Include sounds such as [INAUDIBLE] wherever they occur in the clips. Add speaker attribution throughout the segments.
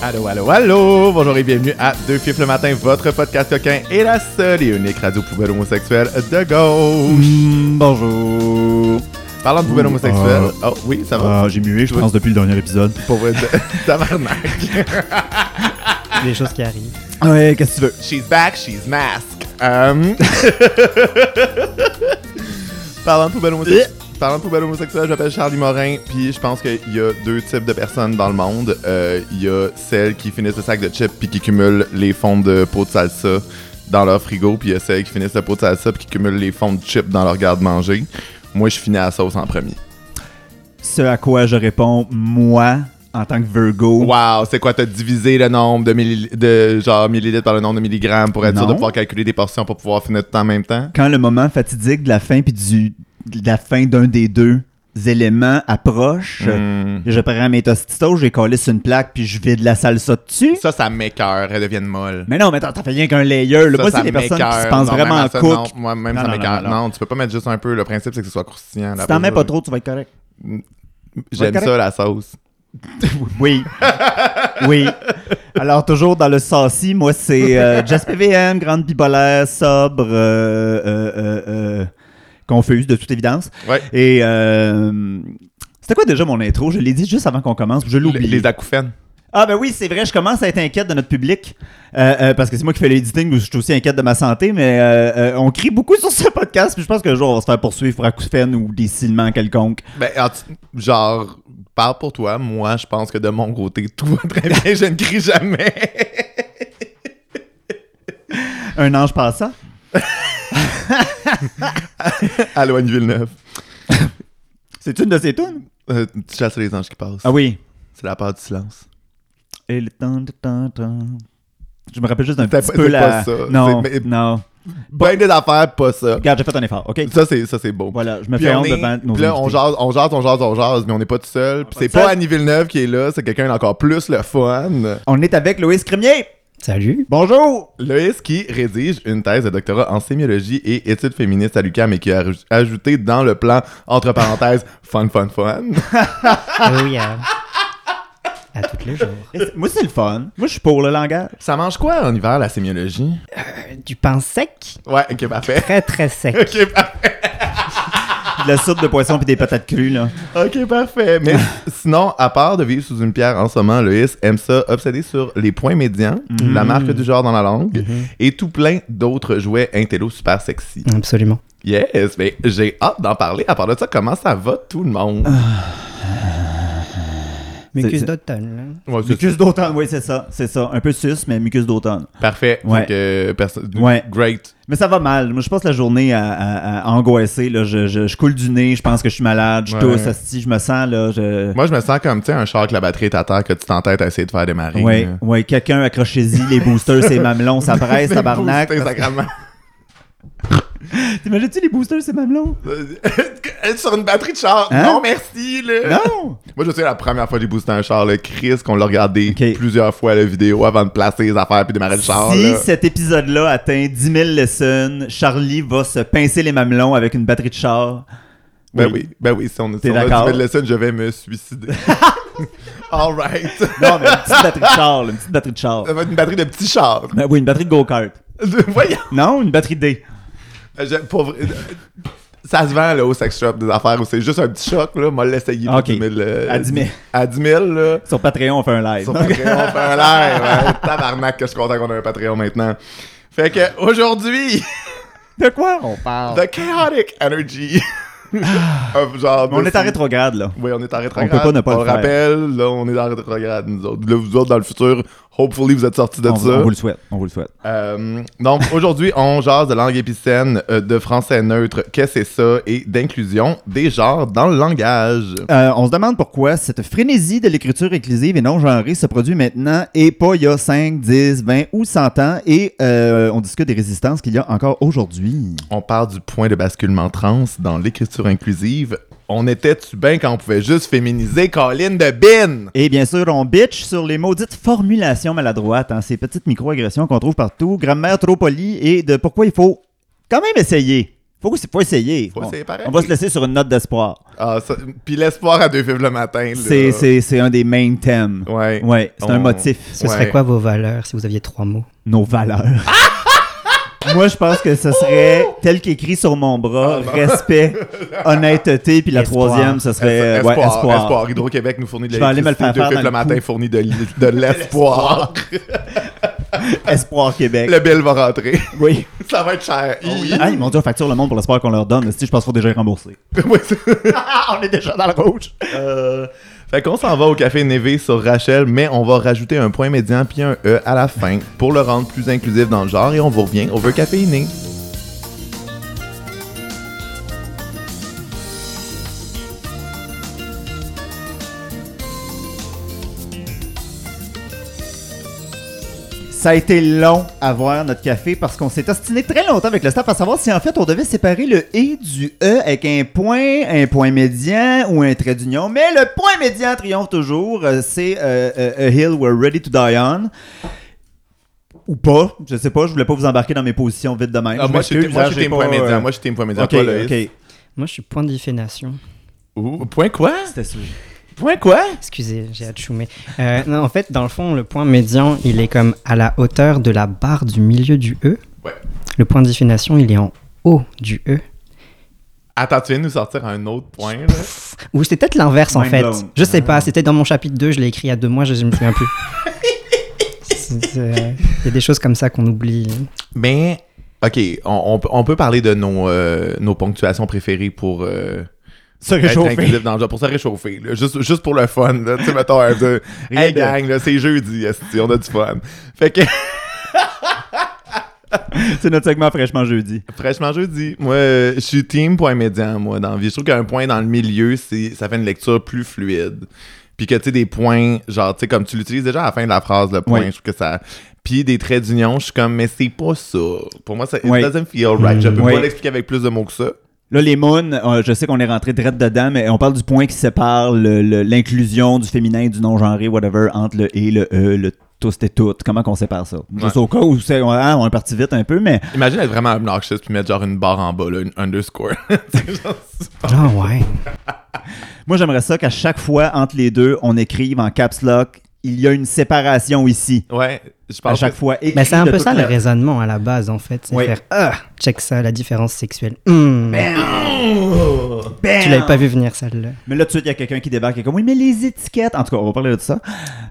Speaker 1: Allô, allô, allô! Bonjour et bienvenue à Deux Fifs le matin, votre podcast coquin et la seule et unique radio poubelle homosexuelle de gauche.
Speaker 2: Mm, bonjour.
Speaker 1: Parlant de poubelle
Speaker 2: Ouh,
Speaker 1: homosexuelle.
Speaker 2: euh,
Speaker 1: oh oui, ça va.
Speaker 2: Ah, j'ai mué, je pense, depuis le dernier épisode.
Speaker 1: Pour vrai, de- [LAUGHS] tabarnak.
Speaker 3: des choses qui arrivent.
Speaker 2: Ouais, qu'est-ce que tu veux?
Speaker 1: She's back, she's masked. Um... [LAUGHS] Parlant de poubelle homosexuelle. Parlant de poubelle homosexuelle, je m'appelle Charlie Morin, puis je pense qu'il y a deux types de personnes dans le monde. Euh, Il y a celles qui finissent le sac de chips puis qui cumulent les fonds de pot de salsa dans leur frigo, puis il y a celles qui finissent le pot de salsa puis qui cumulent les fonds de chips dans leur garde-manger. Moi, je finis à la sauce en premier.
Speaker 2: Ce à quoi je réponds, moi, en tant que Virgo.
Speaker 1: Wow, c'est quoi, t'as divisé le nombre de, milli- de genre millilitres par le nombre de milligrammes pour être sûr de pouvoir calculer des portions pour pouvoir finir tout en même temps?
Speaker 2: Quand le moment fatidique de la fin puis du la fin d'un des deux éléments approche,
Speaker 1: Hmm.
Speaker 2: je prends mes tostitos, j'ai collé sur une plaque puis je vide la salsa dessus.
Speaker 1: Ça, ça m'écœure, elles deviennent molles.
Speaker 2: Mais non, mais t'as t'as fait rien qu'un layer. Là.
Speaker 1: Ça,
Speaker 2: Moi, c'est les personnes qui se
Speaker 1: m'écoeure.
Speaker 2: pensent
Speaker 1: Non,
Speaker 2: vraiment
Speaker 1: à ça,
Speaker 2: cook.
Speaker 1: Non, moi, même
Speaker 2: Non,
Speaker 1: ça m'écoeure.
Speaker 2: non,
Speaker 1: tu peux pas mettre juste un peu. Le principe, c'est que ce soit croustillant.
Speaker 2: Si t'en mets pas trop, tu vas être correct.
Speaker 1: J'aime ça, la sauce. [LAUGHS]
Speaker 2: Oui. oui. Alors, toujours dans le saucy, moi, c'est euh, PVM, grande bipolaire, sobre, euh, euh, euh, euh, confuse, de toute évidence.
Speaker 1: Ouais.
Speaker 2: Et euh, c'était quoi déjà mon intro? Je l'ai dit juste avant qu'on commence, je l'ai
Speaker 1: Les, les acouphènes.
Speaker 2: Ah ben oui, c'est vrai, je commence à être inquiète de notre public, euh, euh, parce que c'est moi qui fais l'éditing, je suis aussi inquiète de ma santé, mais euh, on crie beaucoup [LAUGHS] sur ce podcast, puis je pense que le jour on va se faire poursuivre pour acouphènes ou des quelconques.
Speaker 1: Ben, genre, parle pour toi. Moi, je pense que de mon côté, [LAUGHS] tout va très bien. je ne crie jamais.
Speaker 2: Un ange passant? [LAUGHS] [LAUGHS]
Speaker 1: Anne Villeneuve. [LAUGHS]
Speaker 2: C'est une de ces tunes?
Speaker 1: Euh, tu chasses les anges qui passent.
Speaker 2: Ah oui.
Speaker 1: C'est la part du silence.
Speaker 2: Et le temps, de temps, temps. Je me rappelle juste d'un petit
Speaker 1: pas-
Speaker 2: peu la...
Speaker 1: pas ça.
Speaker 2: Non,
Speaker 1: mais-
Speaker 2: non.
Speaker 1: Ben des affaires, pas ça.
Speaker 2: Regarde, j'ai fait un effort, OK?
Speaker 1: Ça, c'est ça, c'est beau.
Speaker 2: Voilà, je me fais
Speaker 1: on
Speaker 2: honte
Speaker 1: est-
Speaker 2: devant nos
Speaker 1: puis là, on jase, on jase, on jase, on jase, mais on n'est pas tout seul. Puis c'est pas Annie Villeneuve qui est là, c'est quelqu'un d'encore plus le fun.
Speaker 2: On est avec Loïs Crémier.
Speaker 3: Salut.
Speaker 2: Bonjour!
Speaker 1: Loïs qui rédige une thèse de doctorat en sémiologie et études féministes à l'UQAM et qui a ajouté dans le plan, entre parenthèses, [LAUGHS] fun, fun, fun. [LAUGHS]
Speaker 3: oui, à, à tous les jours.
Speaker 2: Moi, c'est le fun. Moi, je suis pour le langage.
Speaker 1: Ça mange quoi en hiver, la sémiologie?
Speaker 3: Euh, Du pain sec,
Speaker 1: Ouais, ok, parfait.
Speaker 3: très très sec. [LAUGHS]
Speaker 1: Ok, parfait.
Speaker 2: La soupe de poisson puis des patates crues, là.
Speaker 1: Ok, parfait. Mais sinon, à part de vivre sous une pierre en ce moment, Loïs aime ça obsédé sur les points médians, la marque du genre dans la langue, et tout plein d'autres jouets intello super sexy.
Speaker 3: Absolument.
Speaker 1: Yes, mais j'ai hâte d'en parler. À part de ça, comment ça va tout le monde? [SIGHS]
Speaker 3: Mucus d'automne.
Speaker 1: Ouais,
Speaker 2: Mucus d'automne, oui, c'est ça. C'est ça. Un peu sus, mais mucus d'automne.
Speaker 1: Parfait.
Speaker 2: Ouais.
Speaker 1: Que, perso-
Speaker 2: Ouais.
Speaker 1: Great.
Speaker 2: Mais ça va mal. Moi, je passe la journée à, à- à angoisser. Là. Je, je- je coule du nez, je pense que je suis malade, je
Speaker 1: Ouais.
Speaker 2: tousse, je me sens, là, je...
Speaker 1: Moi, je me sens comme, tu sais, un char avec la batterie est à terre que tu t'entêtes à essayer de faire démarrer.
Speaker 2: Ouais,
Speaker 1: là.
Speaker 2: ouais, quelqu'un accrochez-y, les boosters, c'est mamelon, ça [LAUGHS] presse, tabarnak. [LAUGHS] T'imagines-tu les boosters, c'est mamelon? [LAUGHS]
Speaker 1: Sur une batterie de char.
Speaker 2: Hein?
Speaker 1: Non, merci, là.
Speaker 2: Non!
Speaker 1: Moi, je sais, la première fois que j'ai boosté un char, le Chris, qu'on l'a regardé plusieurs fois la vidéo avant de placer les affaires puis démarrer le char.
Speaker 2: Si
Speaker 1: là.
Speaker 2: cet épisode-là atteint 10 000 lessons, Charlie va se pincer les mamelons avec une batterie de char.
Speaker 1: Ben oui, ben oui, si on, si on a
Speaker 2: d'accord?
Speaker 1: 10 000 lessons, je vais me suicider. [LAUGHS] All right.
Speaker 2: Non, mais une petite batterie de char, là, une petite batterie de char.
Speaker 1: Ça va être une batterie de petit char.
Speaker 2: Ben oui, une batterie de go-kart.
Speaker 1: Voyons.
Speaker 2: Non, une batterie D.
Speaker 1: Je- pour vrai, ça se vend là, au sex shop des affaires où c'est juste un petit choc. Là. Moi, l'essayer pour
Speaker 2: Ok.
Speaker 1: 10 000. euh,
Speaker 2: À 10 000.
Speaker 1: À 10 000, là.
Speaker 2: Sur Patreon, on fait un live.
Speaker 1: Sur Patreon, on fait un live. Ouais. [LAUGHS] Tabarnak, que je suis content qu'on ait un Patreon maintenant. Fait que aujourd'hui, [LAUGHS]
Speaker 2: De quoi on parle?
Speaker 1: the chaotic energy. [LAUGHS] of genre
Speaker 2: on est en rétrograde, là.
Speaker 1: Oui, on est en rétrograde.
Speaker 2: On peut pas ne pas
Speaker 1: On
Speaker 2: le faire.
Speaker 1: rappelle, là, on est en rétrograde, nous autres. Là, vous autres, dans le futur, hopefully, vous êtes sortis de
Speaker 2: On,
Speaker 1: ça.
Speaker 2: on vous le souhaite, on vous le souhaite.
Speaker 1: Euh, donc, aujourd'hui, on jase de langue épicène, euh, de français neutre, qu'est-ce que c'est ça, et d'inclusion des genres dans le langage.
Speaker 2: Euh, on se demande pourquoi cette frénésie de l'écriture inclusive et non genrée se produit maintenant et pas il y a 5, 10, 20 ou 100 ans et on discute des résistances qu'il y a encore aujourd'hui.
Speaker 1: On parle du point de basculement trans dans l'écriture inclusive. On était-tu bien quand on pouvait juste féminiser Colin de Bin?
Speaker 2: Et bien sûr, on bitch sur les maudites formulations maladroites, hein, ces petites microagressions qu'on trouve partout, grammaire trop polie et de pourquoi il faut quand même essayer Faut, faut essayer.
Speaker 1: Faut
Speaker 2: Bon.
Speaker 1: essayer pareil.
Speaker 2: On va se laisser sur une note d'espoir.
Speaker 1: Ah, ça- Puis l'espoir à deux fibres le matin.
Speaker 2: C'est, un des main thèmes.
Speaker 1: Ouais.
Speaker 2: Ouais, c'est un motif.
Speaker 3: Ce
Speaker 1: Ouais.
Speaker 3: serait quoi vos valeurs si vous aviez trois mots?
Speaker 2: Nos valeurs. Moi, je pense que ce serait tel qu'écrit sur mon bras,
Speaker 1: Ah,
Speaker 2: respect, [LAUGHS] honnêteté, puis la
Speaker 3: Espoir.
Speaker 2: troisième, ce serait
Speaker 1: espoir,
Speaker 2: ouais, espoir.
Speaker 1: espoir. Hydro-Québec nous fournit de
Speaker 2: Je vais aller me le faire
Speaker 1: l'électricité,
Speaker 2: le
Speaker 1: le
Speaker 2: cou.
Speaker 1: matin fournit de, l'espoir. [LAUGHS]
Speaker 2: Espoir Québec.
Speaker 1: le bill va rentrer.
Speaker 2: Oui. [LAUGHS]
Speaker 1: ça va être cher.
Speaker 2: Ah, ils m'ont dit on facture le monde pour l'espoir qu'on leur donne. Si je pense qu'il faut déjà y rembourser.
Speaker 1: Oui, c'est-
Speaker 2: on est déjà dans le rouge.
Speaker 1: Euh, fait qu'on s'en va au café Névé sur Rachel, mais on va rajouter un point médian puis un E à la fin pour le rendre plus inclusif dans le genre et on vous revient au vœu caféiné.
Speaker 2: Ça a été long à voir notre café parce qu'on s'est ostiné très longtemps avec le staff à savoir si en fait on devait séparer le et du e avec un point, un point médian ou un trait d'union. Mais le point médian triomphe toujours. Euh, C'est euh, euh, A Hill We're Ready to Die On. Ou pas, je sais pas, je voulais pas vous embarquer dans mes positions vite de même.
Speaker 1: Ah, moi, je suis
Speaker 2: m'excuse,
Speaker 1: moi,
Speaker 2: hein,
Speaker 1: je suis team point
Speaker 2: pas,
Speaker 1: médian.
Speaker 2: euh,
Speaker 1: Moi, je suis point médian.
Speaker 2: Ok.
Speaker 3: Moi, je suis point de
Speaker 1: point quoi?
Speaker 2: C'était sûr.
Speaker 1: Point quoi?
Speaker 3: Excusez, j'ai atchoumé. Euh, non, en fait, dans le fond, le point médian, il est comme à la hauteur de la barre du milieu du E.
Speaker 1: Ouais.
Speaker 3: Le point de défénation, il est en haut du E.
Speaker 1: Attends, tu viens de nous sortir un autre point, là? [LAUGHS]
Speaker 3: Ou c'était peut-être l'inverse, en
Speaker 2: Mind
Speaker 3: fait.
Speaker 2: blown.
Speaker 3: Je sais
Speaker 2: Ah.
Speaker 3: pas, c'était dans mon chapitre 2, je l'ai écrit il y a deux mois, je, je me souviens plus. [LAUGHS] C'est- c'est- Il y a des choses comme ça qu'on oublie.
Speaker 1: Mais, ok, on, on peut- on peut parler de nos, euh, nos ponctuations préférées pour euh,
Speaker 2: Se réchauffer.
Speaker 1: dans le pour se réchauffer. là. Juste, juste pour le fun. Tu sais, mettons, un
Speaker 2: Rien
Speaker 1: hey
Speaker 2: de-
Speaker 1: gang, là, c'est jeudi, esti, on a du fun. Fait que, [LAUGHS]
Speaker 2: C'est notre segment fraîchement jeudi.
Speaker 1: fraîchement jeudi, moi, je suis team point médian, moi, dans la vie. Je trouve qu'un point dans le milieu, c'est, ça fait une lecture plus fluide. Puis que, tu sais, des points, genre, tu sais, comme tu l'utilises déjà à la fin de la phrase, le point,
Speaker 2: Oui.
Speaker 1: je trouve que ça... Puis des traits d'union, je suis comme, mais c'est pas ça. Pour moi, ça, it
Speaker 2: Oui.
Speaker 1: doesn't feel right. Je peux
Speaker 2: Oui.
Speaker 1: pas l'expliquer avec plus de mots que ça.
Speaker 2: Là, les moons, euh, je sais qu'on est rentré direct dedans, mais on parle du point qui sépare le- le- l'inclusion du féminin et du non-genré, whatever, entre le et, le e, le tous et toutes. Comment qu'on sépare ça? Juste
Speaker 1: Ouais.
Speaker 2: au cas où c'est, ouais, on est parti vite un peu, mais
Speaker 1: Imagine être vraiment obnoxious puis mettre genre une barre en bas, là, une underscore. [LAUGHS] C'est genre super-
Speaker 3: Ah ouais.
Speaker 2: moi, j'aimerais ça qu'à chaque fois, entre les deux, on écrive en caps lock, il y a une séparation ici.
Speaker 1: Ouais, je
Speaker 2: À
Speaker 1: pense
Speaker 2: chaque
Speaker 1: que-
Speaker 2: fois.
Speaker 3: Mais c'est un peu ça le raisonnement à la base, en fait. C'est
Speaker 2: Oui.
Speaker 3: faire Ah, check ça, la différence sexuelle. Hmm.
Speaker 2: Bam!
Speaker 3: Tu l'avais pas vu venir, celle-là.
Speaker 2: Mais là, tout de suite, il y a quelqu'un qui débarque et comme, oui, mais les étiquettes. En tout cas, on va parler de ça.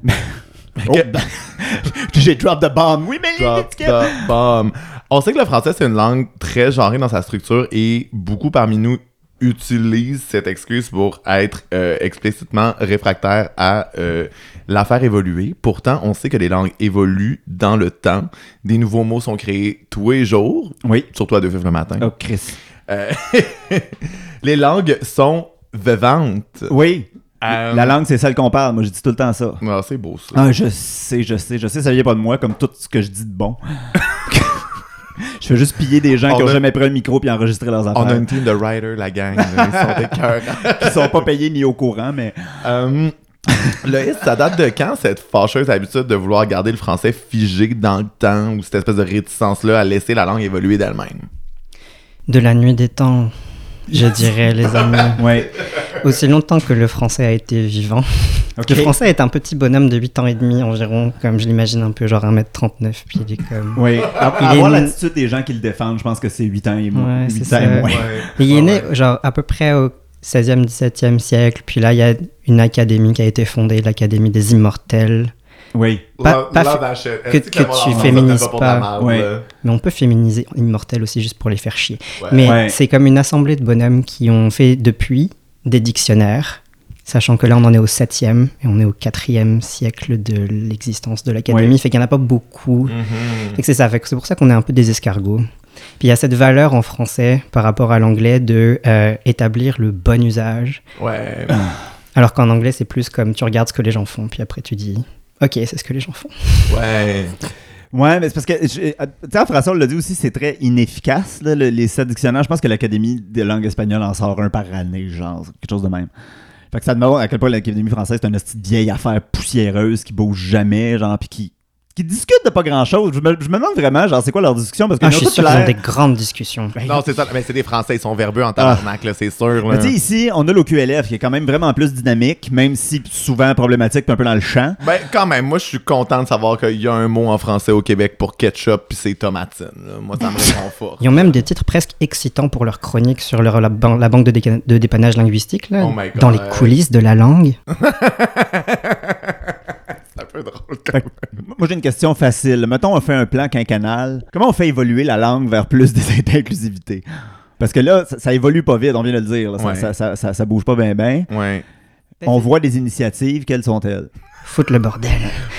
Speaker 2: Mais- [LAUGHS] Oh, ben, [LAUGHS] J'ai drop the bomb. Oui, mais les
Speaker 1: Drop
Speaker 2: étiquettes.
Speaker 1: the bomb. On sait que le français, c'est une langue très genrée dans sa structure et beaucoup parmi nous utilisent cette excuse pour être euh, explicitement réfractaire à euh, la faire évoluer. Pourtant, on sait que les langues évoluent dans le temps. Des nouveaux mots sont créés tous les jours,
Speaker 2: Oui.
Speaker 1: surtout à deux fifs le matin.
Speaker 2: Oh, Chris.
Speaker 1: Euh, [LAUGHS] les langues sont vivantes.
Speaker 2: Oui.
Speaker 1: Euh,
Speaker 2: La langue, c'est celle qu'on parle. Moi, je dis tout le temps ça.
Speaker 1: Ah, c'est beau ça.
Speaker 2: Ah, je sais, je sais, je sais, ça vient pas de moi, comme tout ce que je dis de bon. [LAUGHS] [LAUGHS] je fais juste piller des gens
Speaker 1: On
Speaker 2: qui ont
Speaker 1: a-
Speaker 2: jamais pris un micro puis enregistré leurs
Speaker 1: On a
Speaker 2: affaires.
Speaker 1: une team de writers, la gang. Ils sont des cœurs. [LAUGHS]
Speaker 2: Qui sont pas payés ni au courant, mais.
Speaker 1: Loïs, ça date de quand cette fâcheuse habitude de vouloir garder le français figé dans le temps ou cette espèce de réticence-là à laisser la langue évoluer d'elle-même?
Speaker 3: De la nuit des temps, je dirais, les amis. [LAUGHS]
Speaker 2: Ouais.
Speaker 3: Aussi longtemps que le français a été vivant. Le français est un petit bonhomme de 8 ans et demi environ, comme je l'imagine un peu, genre 1m39, puis il est comme...
Speaker 2: Oui. À, voir l'attitude des gens qui le défendent, je pense que c'est 8 ans et moins.
Speaker 3: Ouais,
Speaker 2: 8
Speaker 3: c'est
Speaker 2: ans et
Speaker 3: ça.
Speaker 2: moins.
Speaker 3: Et il est né, genre, à peu près au 16e, 17e siècle, puis là, il y a une académie qui a été fondée, l'Académie des Immortels.
Speaker 2: Oui.
Speaker 3: Pas- pas que- que tu féminises pas.
Speaker 2: Ouais.
Speaker 3: Mais on peut féminiser Immortels aussi juste pour les faire chier.
Speaker 1: Ouais.
Speaker 3: Mais
Speaker 2: Ouais.
Speaker 3: c'est comme une assemblée de bonhommes qui ont fait depuis des dictionnaires, sachant que là on en est au 7e et on est au 4e siècle de l'existence de l'académie,
Speaker 2: Ouais.
Speaker 3: fait qu'il n'y en a pas beaucoup. Fait que c'est ça, fait que c'est pour ça qu'on est un peu des escargots. Puis il y a cette valeur en français par rapport à l'anglais de euh, établir le bon usage,
Speaker 1: Ouais. [SIGHS]
Speaker 3: alors qu'en anglais c'est plus comme tu regardes ce que les gens font, puis après tu dis ok c'est ce que les gens font. [LAUGHS]
Speaker 1: Ouais.
Speaker 2: Ouais, mais c'est parce que, euh, tu sais, on l'a dit aussi, c'est très inefficace, là, le- les sept dictionnaires. Je pense que l'Académie de langue espagnole en sort un par année, genre, quelque chose de même. Fait que ça demande à quel point l'Académie française, c'est une petite vieille affaire poussiéreuse qui bouge jamais, genre, puis qui, qui discutent de pas grand-chose. Je me, je me demande vraiment, genre, c'est quoi leur discussion? Parce que
Speaker 3: Ah, je suis
Speaker 2: tous
Speaker 3: sûr qu'ils ont des grandes discussions.
Speaker 2: Ben,
Speaker 1: Non, c'est ça. Mais c'est des Français, ils sont verbeux en tabarnak, là, c'est sûr. là.
Speaker 2: Mais tu sais, ici, on a l'OQLF qui est quand même vraiment plus dynamique, même si souvent problématique, puis un peu dans le champ.
Speaker 1: Ben, quand même, moi, je suis content de savoir qu'il y a un mot en français au Québec pour ketchup, puis c'est tomatine. là. Moi, ça me [LAUGHS] réconforte.
Speaker 3: Ils ont même des titres presque excitants pour leur chronique sur leur, la, ban- la banque de, dépannage linguistique, là,
Speaker 1: Oh my God.
Speaker 3: dans les coulisses de la langue. [LAUGHS]
Speaker 2: Moi, j'ai une question facile. Mettons, on fait un plan quinquennal. Comment on fait évoluer la langue vers plus [LAUGHS] d'inclusivité? Parce que là, ça, ça évolue pas vite, on vient de le dire. là. Ça,
Speaker 1: Ouais.
Speaker 2: ça, ça, ça- ça bouge pas bien, bien.
Speaker 1: Ouais.
Speaker 2: On voit des initiatives, quelles sont-elles?
Speaker 3: Foutre le bordel.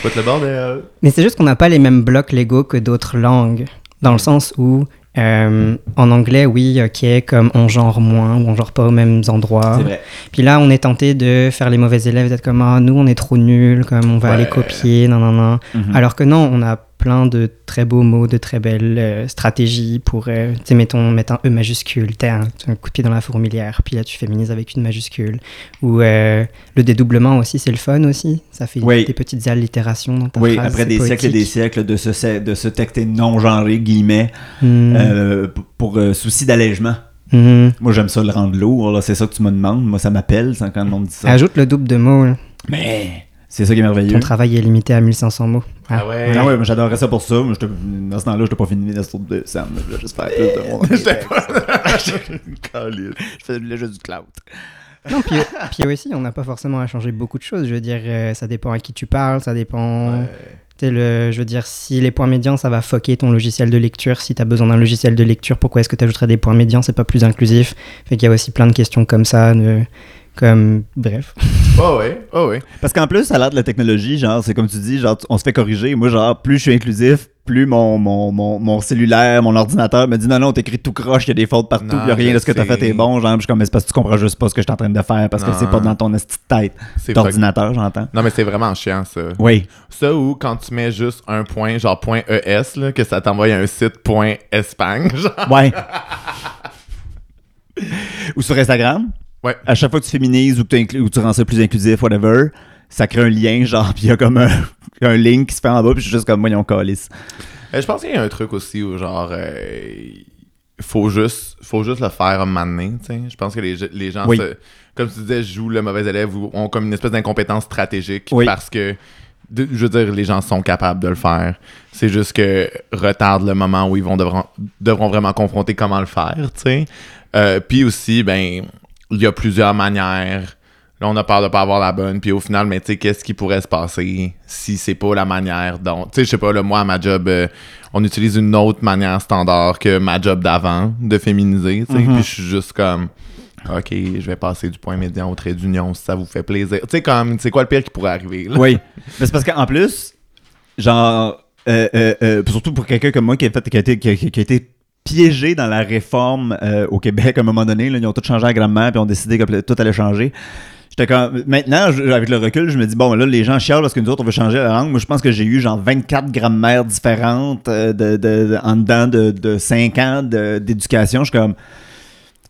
Speaker 1: Foutre le bordel.
Speaker 3: Mais c'est juste qu'on n'a pas les mêmes blocs légaux que d'autres langues. Dans le sens où, euh, en anglais, oui, ok, comme on genre moins ou on genre pas aux mêmes endroits.
Speaker 2: vrai.
Speaker 3: Puis là, on est tenté de faire les mauvais élèves, d'être comme, ah, nous, on est trop nuls, comme on va
Speaker 1: Ouais.
Speaker 3: aller copier, non, non, non.
Speaker 2: Mhm.
Speaker 3: Alors que non, on a plein de très beaux mots, de très belles euh, stratégies pour, euh, tu sais, mettons, mettre un E majuscule, t'as un, un coup de pied dans la fourmilière, puis là, tu féminises avec une majuscule. Ou euh, le dédoublement aussi, c'est le fun aussi. Ça fait
Speaker 2: Oui.
Speaker 3: des petites allitérations dans ta
Speaker 2: Oui,
Speaker 3: phrase,
Speaker 2: après des siècles et des siècles de ce, se- de ce texte non-genré, guillemets,
Speaker 3: Hmm.
Speaker 2: euh, pour souci d'allègement.
Speaker 3: Mhm.
Speaker 2: Moi, j'aime ça le rendre lourd, c'est ça que tu me demandes. Moi, ça m'appelle quand le monde dit ça.
Speaker 3: Ajoute le double de mots. là.
Speaker 2: Mais c'est ça qui est merveilleux.
Speaker 3: Ton travail est limité à 1500 mots.
Speaker 1: Ah ouais.
Speaker 2: Ah ouais, mais j'adorerais ça pour ça. J'étais- dans ce temps-là, je n'ai pas fini de sur de Sam. Je voulais juste faire plus de monde.
Speaker 1: J'étais pas. [LAUGHS]
Speaker 2: Je faisais le jeu du cloud.
Speaker 3: Non, puis, puis aussi, on n'a pas forcément à changer beaucoup de choses. Je veux dire, euh, ça dépend à qui tu parles, ça dépend. Tu sais, le, je veux dire, si les points médians, ça va fucker ton logiciel de lecture. Si tu as besoin d'un logiciel de lecture, pourquoi est-ce que tu ajouterais des points médians? C'est pas plus inclusif. Fait qu'il y a aussi plein de questions comme ça. de- comme, bref. [LAUGHS]
Speaker 1: Oh ouais, oh ouais.
Speaker 2: Parce qu'en plus, à l'art de la technologie, genre, c'est comme tu dis, genre, on se fait corriger. Moi, genre, plus je suis inclusif, plus mon, mon, mon, mon cellulaire, mon ordinateur me dit non, non, t'écris tout croche, il y a des fautes partout,
Speaker 1: Non,
Speaker 2: a rien de ce que t'as fait est bon. Genre, je suis comme, mais c'est parce que tu comprends juste pas ce que je suis en train de faire, parce que c'est pas dans ton tête d'ordinateur, j'entends.
Speaker 1: Non, mais c'est vraiment chiant, ça.
Speaker 2: Oui.
Speaker 1: Ça ou quand tu mets juste un point, genre point ES, là, que ça t'envoie à un site point Espagne, genre.
Speaker 2: Ouais. [LAUGHS] ou sur Instagram?
Speaker 1: Ouais.
Speaker 2: À chaque fois que tu féminises ou que tu, ou tu rends ça plus inclusif, whatever, ça crée un lien, genre, [LAUGHS] puis il y a comme un, un link qui se fait en bas, puis je suis juste comme, voyons, calice.
Speaker 1: Euh, je pense qu'il y a un truc aussi où, genre, euh, faut juste faut juste le faire un moment donné, tu sais. Je pense que les, les gens,
Speaker 2: Oui.
Speaker 1: se- comme tu disais, jouent le mauvais élève ou ont comme une espèce d'incompétence stratégique
Speaker 2: Oui.
Speaker 1: parce que, de- je veux dire, les gens sont capables de le faire. C'est juste que retarde le moment où ils vont devront, devront vraiment confronter comment le faire, tu sais. Euh, Puis aussi, ben, il y a plusieurs manières. Là, on a peur de pas avoir la bonne. Puis au final, mais tu sais, qu'est-ce qui pourrait se passer si c'est pas la manière dont. Tu sais, je sais pas, là, moi, à ma job, euh, on utilise une autre manière standard que ma job d'avant de féminiser, tu sais.
Speaker 2: Mhm.
Speaker 1: Puis je suis juste comme. Ok, je vais passer du point médian au trait d'union si ça vous fait plaisir. Tu sais, comme, c'est quoi le pire qui pourrait arriver? Là?
Speaker 2: Oui. Mais c'est parce qu'en plus, genre, euh, euh, euh, surtout pour quelqu'un comme moi qui a, fait, qui a été, qui a- qui a été piégé dans la réforme euh, au Québec à un moment donné, là, ils ont tout changé la grammaire puis ont décidé que tout allait changer. J'étais comme, maintenant, je- avec le recul, je me dis, bon, là, les gens chialent parce que nous autres, on veut changer la langue. Moi, je pense que j'ai eu genre 24 grammaires différentes euh, de, de- de- en dedans de, de 5 ans d'éducation. Je suis comme,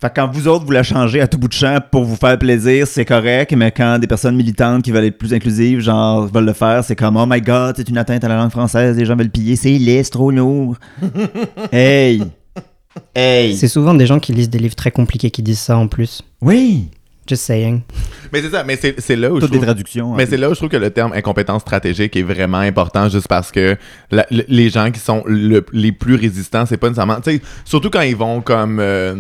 Speaker 2: fait que quand vous autres, vous la changez à tout bout de champ pour vous faire plaisir, c'est correct, mais quand des personnes militantes qui veulent être plus inclusives, genre, veulent le faire, c'est comme, oh my god, c'est une atteinte à la langue française, les gens veulent piller, c'est laid, c'est trop lourd. [LAUGHS] hey! Hey!
Speaker 3: C'est souvent des gens qui lisent des livres très compliqués qui disent ça en plus.
Speaker 2: Oui!
Speaker 3: Just saying.
Speaker 1: Mais c'est ça, mais c'est c'est là où je
Speaker 2: Toutes des
Speaker 1: trouve-
Speaker 2: traductions.
Speaker 1: Mais c'est là où je trouve que le terme incompétence stratégique est vraiment important juste parce que la- les gens qui sont le- les plus résistants, c'est pas nécessairement. Tu sais, surtout quand ils vont comme euh,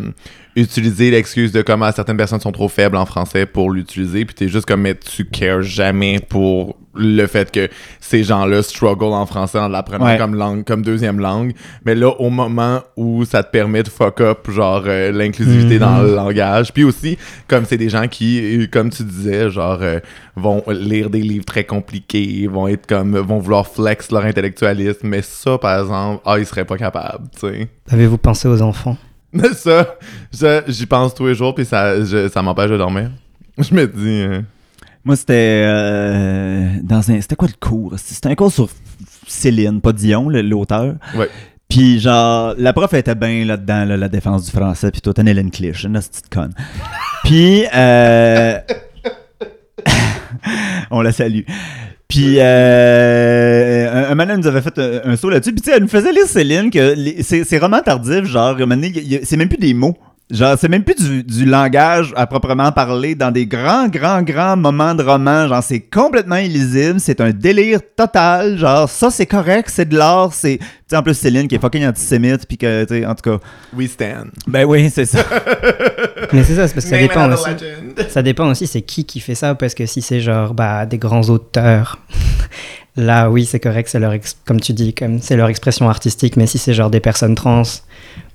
Speaker 1: utiliser l'excuse de comment certaines personnes sont trop faibles en français pour l'utiliser, puis t'es juste comme, mais tu cares jamais pour le fait que ces gens-là struggle en français en l'apprenant
Speaker 2: Ouais.
Speaker 1: comme langue, comme deuxième langue. Mais là, au moment où ça te permet de fuck up, genre, euh, l'inclusivité
Speaker 3: Mhm.
Speaker 1: dans le langage, puis aussi, comme c'est des gens qui, comme tu disais, genre, euh, vont lire des livres très compliqués, vont être comme, vont vouloir flex leur intellectualisme, mais ça, par exemple, ah, ils seraient pas capables, tu sais.
Speaker 3: Avez-vous pensé aux enfants? [LAUGHS]
Speaker 1: Ça, j'y pense tous les jours, puis ça, je- ça m'empêche de dormir. [LAUGHS] Je me dis, euh,
Speaker 2: Moi, c'était euh, dans un. C'était quoi le cours? C'était un cours sur Céline, pas Dion, l'auteur.
Speaker 1: Ouais.
Speaker 2: Puis genre, la prof était bien là-dedans, là, la défense du français, puis toi, t'es Hélène Clich, une petite conne. Puis, euh, [LAUGHS] on la salue. Puis, euh, un, un moment, elle nous avait fait un, un saut là-dessus. Puis, tu sais, elle nous faisait lire Céline que les- ces ces romans tardifs, genre, c'est même plus des mots. Genre, c'est même plus du, du langage à proprement parler dans des grands, grands, grands moments de roman. Genre, c'est complètement illisible. C'est un délire total. Genre, ça, c'est correct. C'est de l'art. C'est. Tu sais, en plus, Céline qui est fucking antisémite. Puis que, tu sais, en tout cas.
Speaker 1: We stand.
Speaker 2: Ben oui, c'est ça. [LAUGHS]
Speaker 3: Mais c'est ça, c'est parce que ça
Speaker 1: Name
Speaker 3: dépend aussi.
Speaker 1: legend.
Speaker 3: Ça dépend aussi, c'est qui qui fait ça, parce que si c'est genre bah, des grands auteurs, [LAUGHS] là oui, c'est correct, c'est leur ex- comme tu dis, comme c'est leur expression artistique, mais si c'est genre des personnes trans